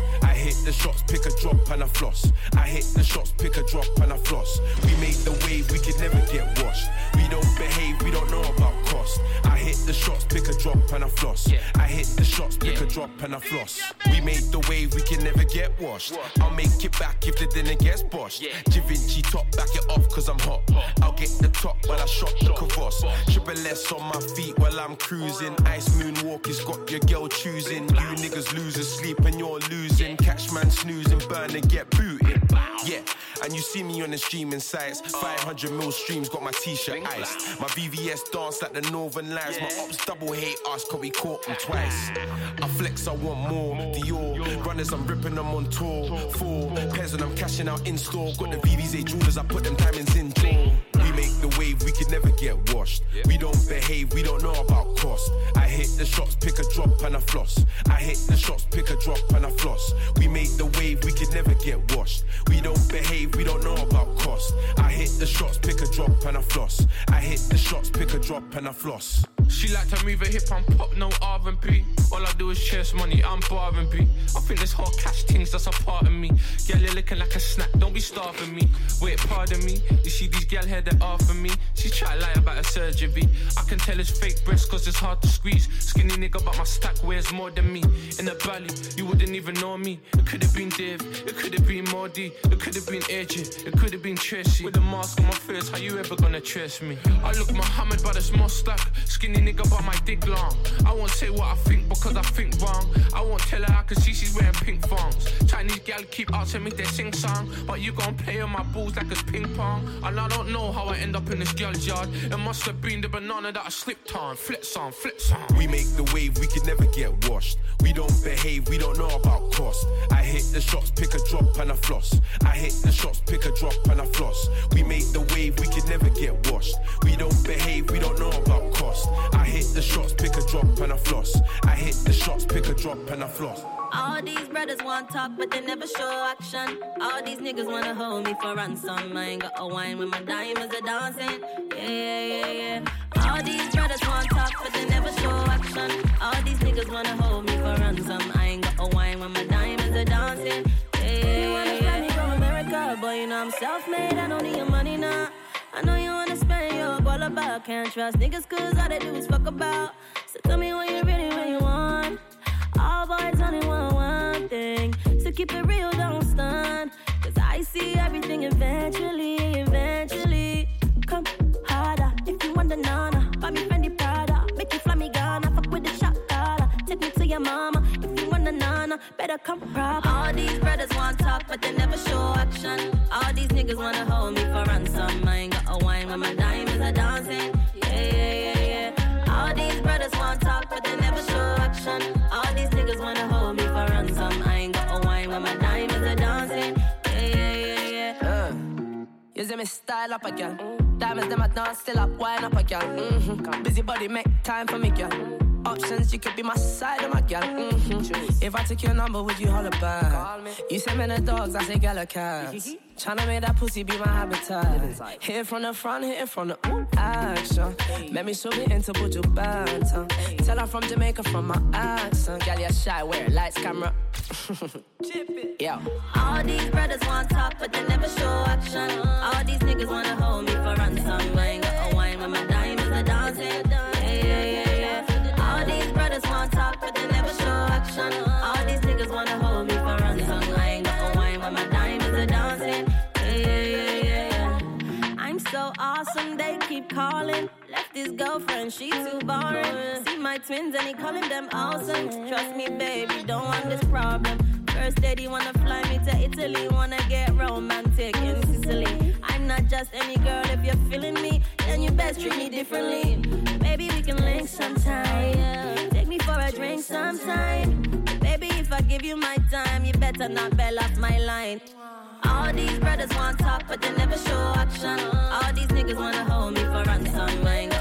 I the shots, pick a drop and a floss. I hit the shots, pick a drop and a floss. We made the wave, we can never get washed. We don't behave, we don't know about cost. I hit the shots, pick a drop and a floss. I hit the shots, pick a drop and a floss. We made the wave, we can never get washed. I'll make it back if the dinner gets boshed. Givenchy top, back it off cause I'm hot. I'll get the top while I shot the Kavos. Triple S on my feet while I'm cruising. Ice moonwalk has got your girl choosing. You niggas losing sleep and you're losing. Catch man snoozing, burn and get booted. Yeah, and you see me on the streaming sites. 500 mil streams got my t-shirt iced. My VVS dance like the Northern Lights. My ops double hate us cause we caught them twice. I flex, I want more. Dior runners, I'm ripping them on tour. Four pairs and I'm cashing out in store. Got the VVS jewelers, I put them diamonds in jaw. We make the wave, we can never get washed. We don't behave, we don't know about cost. I hit the shots, pick a drop and a floss. I hit the shots, pick a drop and a floss. We make the wave, we can never get washed. We don't behave, we don't know about cost. I hit the shots, pick a drop and a floss. I hit the shots, pick a drop and a floss. She like to move her hip and pop, no R&B. All I do is chase money, I'm bar and B. I think this whole cash thing's that's a part of me. Girl, you're looking like a snack, don't be starving me. Wait, pardon me. You see these gal here that offer me. She try to lie about her surgery. I can tell it's fake breast cause it's hard to squeeze. Skinny nigga, but my stack weighs more than me. In the valley, you wouldn't even know me. It could have been Dave, it could have been Mordy, it could have been AJ, it could have been Tracy. With a mask on my face, how you ever gonna trace me? I look Muhammad, but it's more stack. Skinny nigga, but my dick long. I won't say what I think because I think wrong. I won't tell her I can see she's wearing pink thongs. Chinese gal keep asking me they sing song, but you gon' play on my balls like it's ping pong. And I don't know how I end up in this girl's yard. It must have been the banana that I slipped on. Flips on, flips on. We make the wave, we could never get washed. We don't behave, we don't know about cost. I hit the shots, pick a drop and a floss. I hit the shots, pick a drop and a floss. We make the wave, we could never get washed. We don't behave, we don't know about cost. I hit the shots, pick a drop and a floss. I hit the shots, pick a drop and a floss. All these brothers want talk, but they never show action. All these niggas wanna hold me for ransom. I ain't got a wine when my diamonds are dancing. Yeah, yeah, yeah, yeah. All these brothers want talk, but they never show action. All these niggas wanna hold me for ransom. I ain't got a wine when my diamonds are dancing. Yeah, yeah, You wanna yeah, fly me from America, boy, you know I'm self-made. I don't need your money now. I know you guala about. Can't trust niggas 'cause all they do is fuck about. So tell me what you really, really want. All boys only want one thing. So keep it real, don't stun. Cause I see everything eventually, eventually. Come harder if you want the nana. Buy me Fendi Prada. Make you fly me Ghana. Fuck with the shot caller. Take me to your mama. If you want the nana, better come proper. All these brothers want talk, but they never show action. All these niggas wanna hold me for ransom. I ain't got a wine when my are dancing. Yeah, yeah, yeah, yeah. All these brothers want talk, but they never show action. All these niggas wanna hold me for ransom. I ain't got a wine when my diamonds are dancing. Yeah, yeah, yeah, yeah. Uh, see me style up again. Diamonds them a dance still up, wine up again. Mm-hmm. Busy body make time for me, girl. Options, you could be my side of my girl. Mm-hmm. If I took your number, would you holler back? You send me the dogs, I say gala cats. Tryna make that pussy be my habitat. Hit from the front, hit from the ooh, action. Make me show it into Buju Banton. Tell her from Jamaica from my accent. Girl, you're shy, wear lights, camera. yeah. All these brothers want talk, but they never show action. All these niggas wanna hold me for ransom. I ain't got a wine when my diamonds are dancing. Yeah, yeah, yeah, yeah. All these brothers want talk, but they never show action. All these niggas wanna hold so awesome, they keep calling. Left his girlfriend, she too boring. See my twins and he calling them awesome. Trust me, baby, don't want this problem. First lady wanna fly me to Italy, wanna get romantic in Sicily. I'm not just any girl, if you're feeling me, then you best treat me differently. Maybe we can link sometime. Take me for a drink sometime. Baby, if I give you my time, you better not bail off my line. All these brothers want talk, but they never show action. All niggas wanna hold me for ransom. I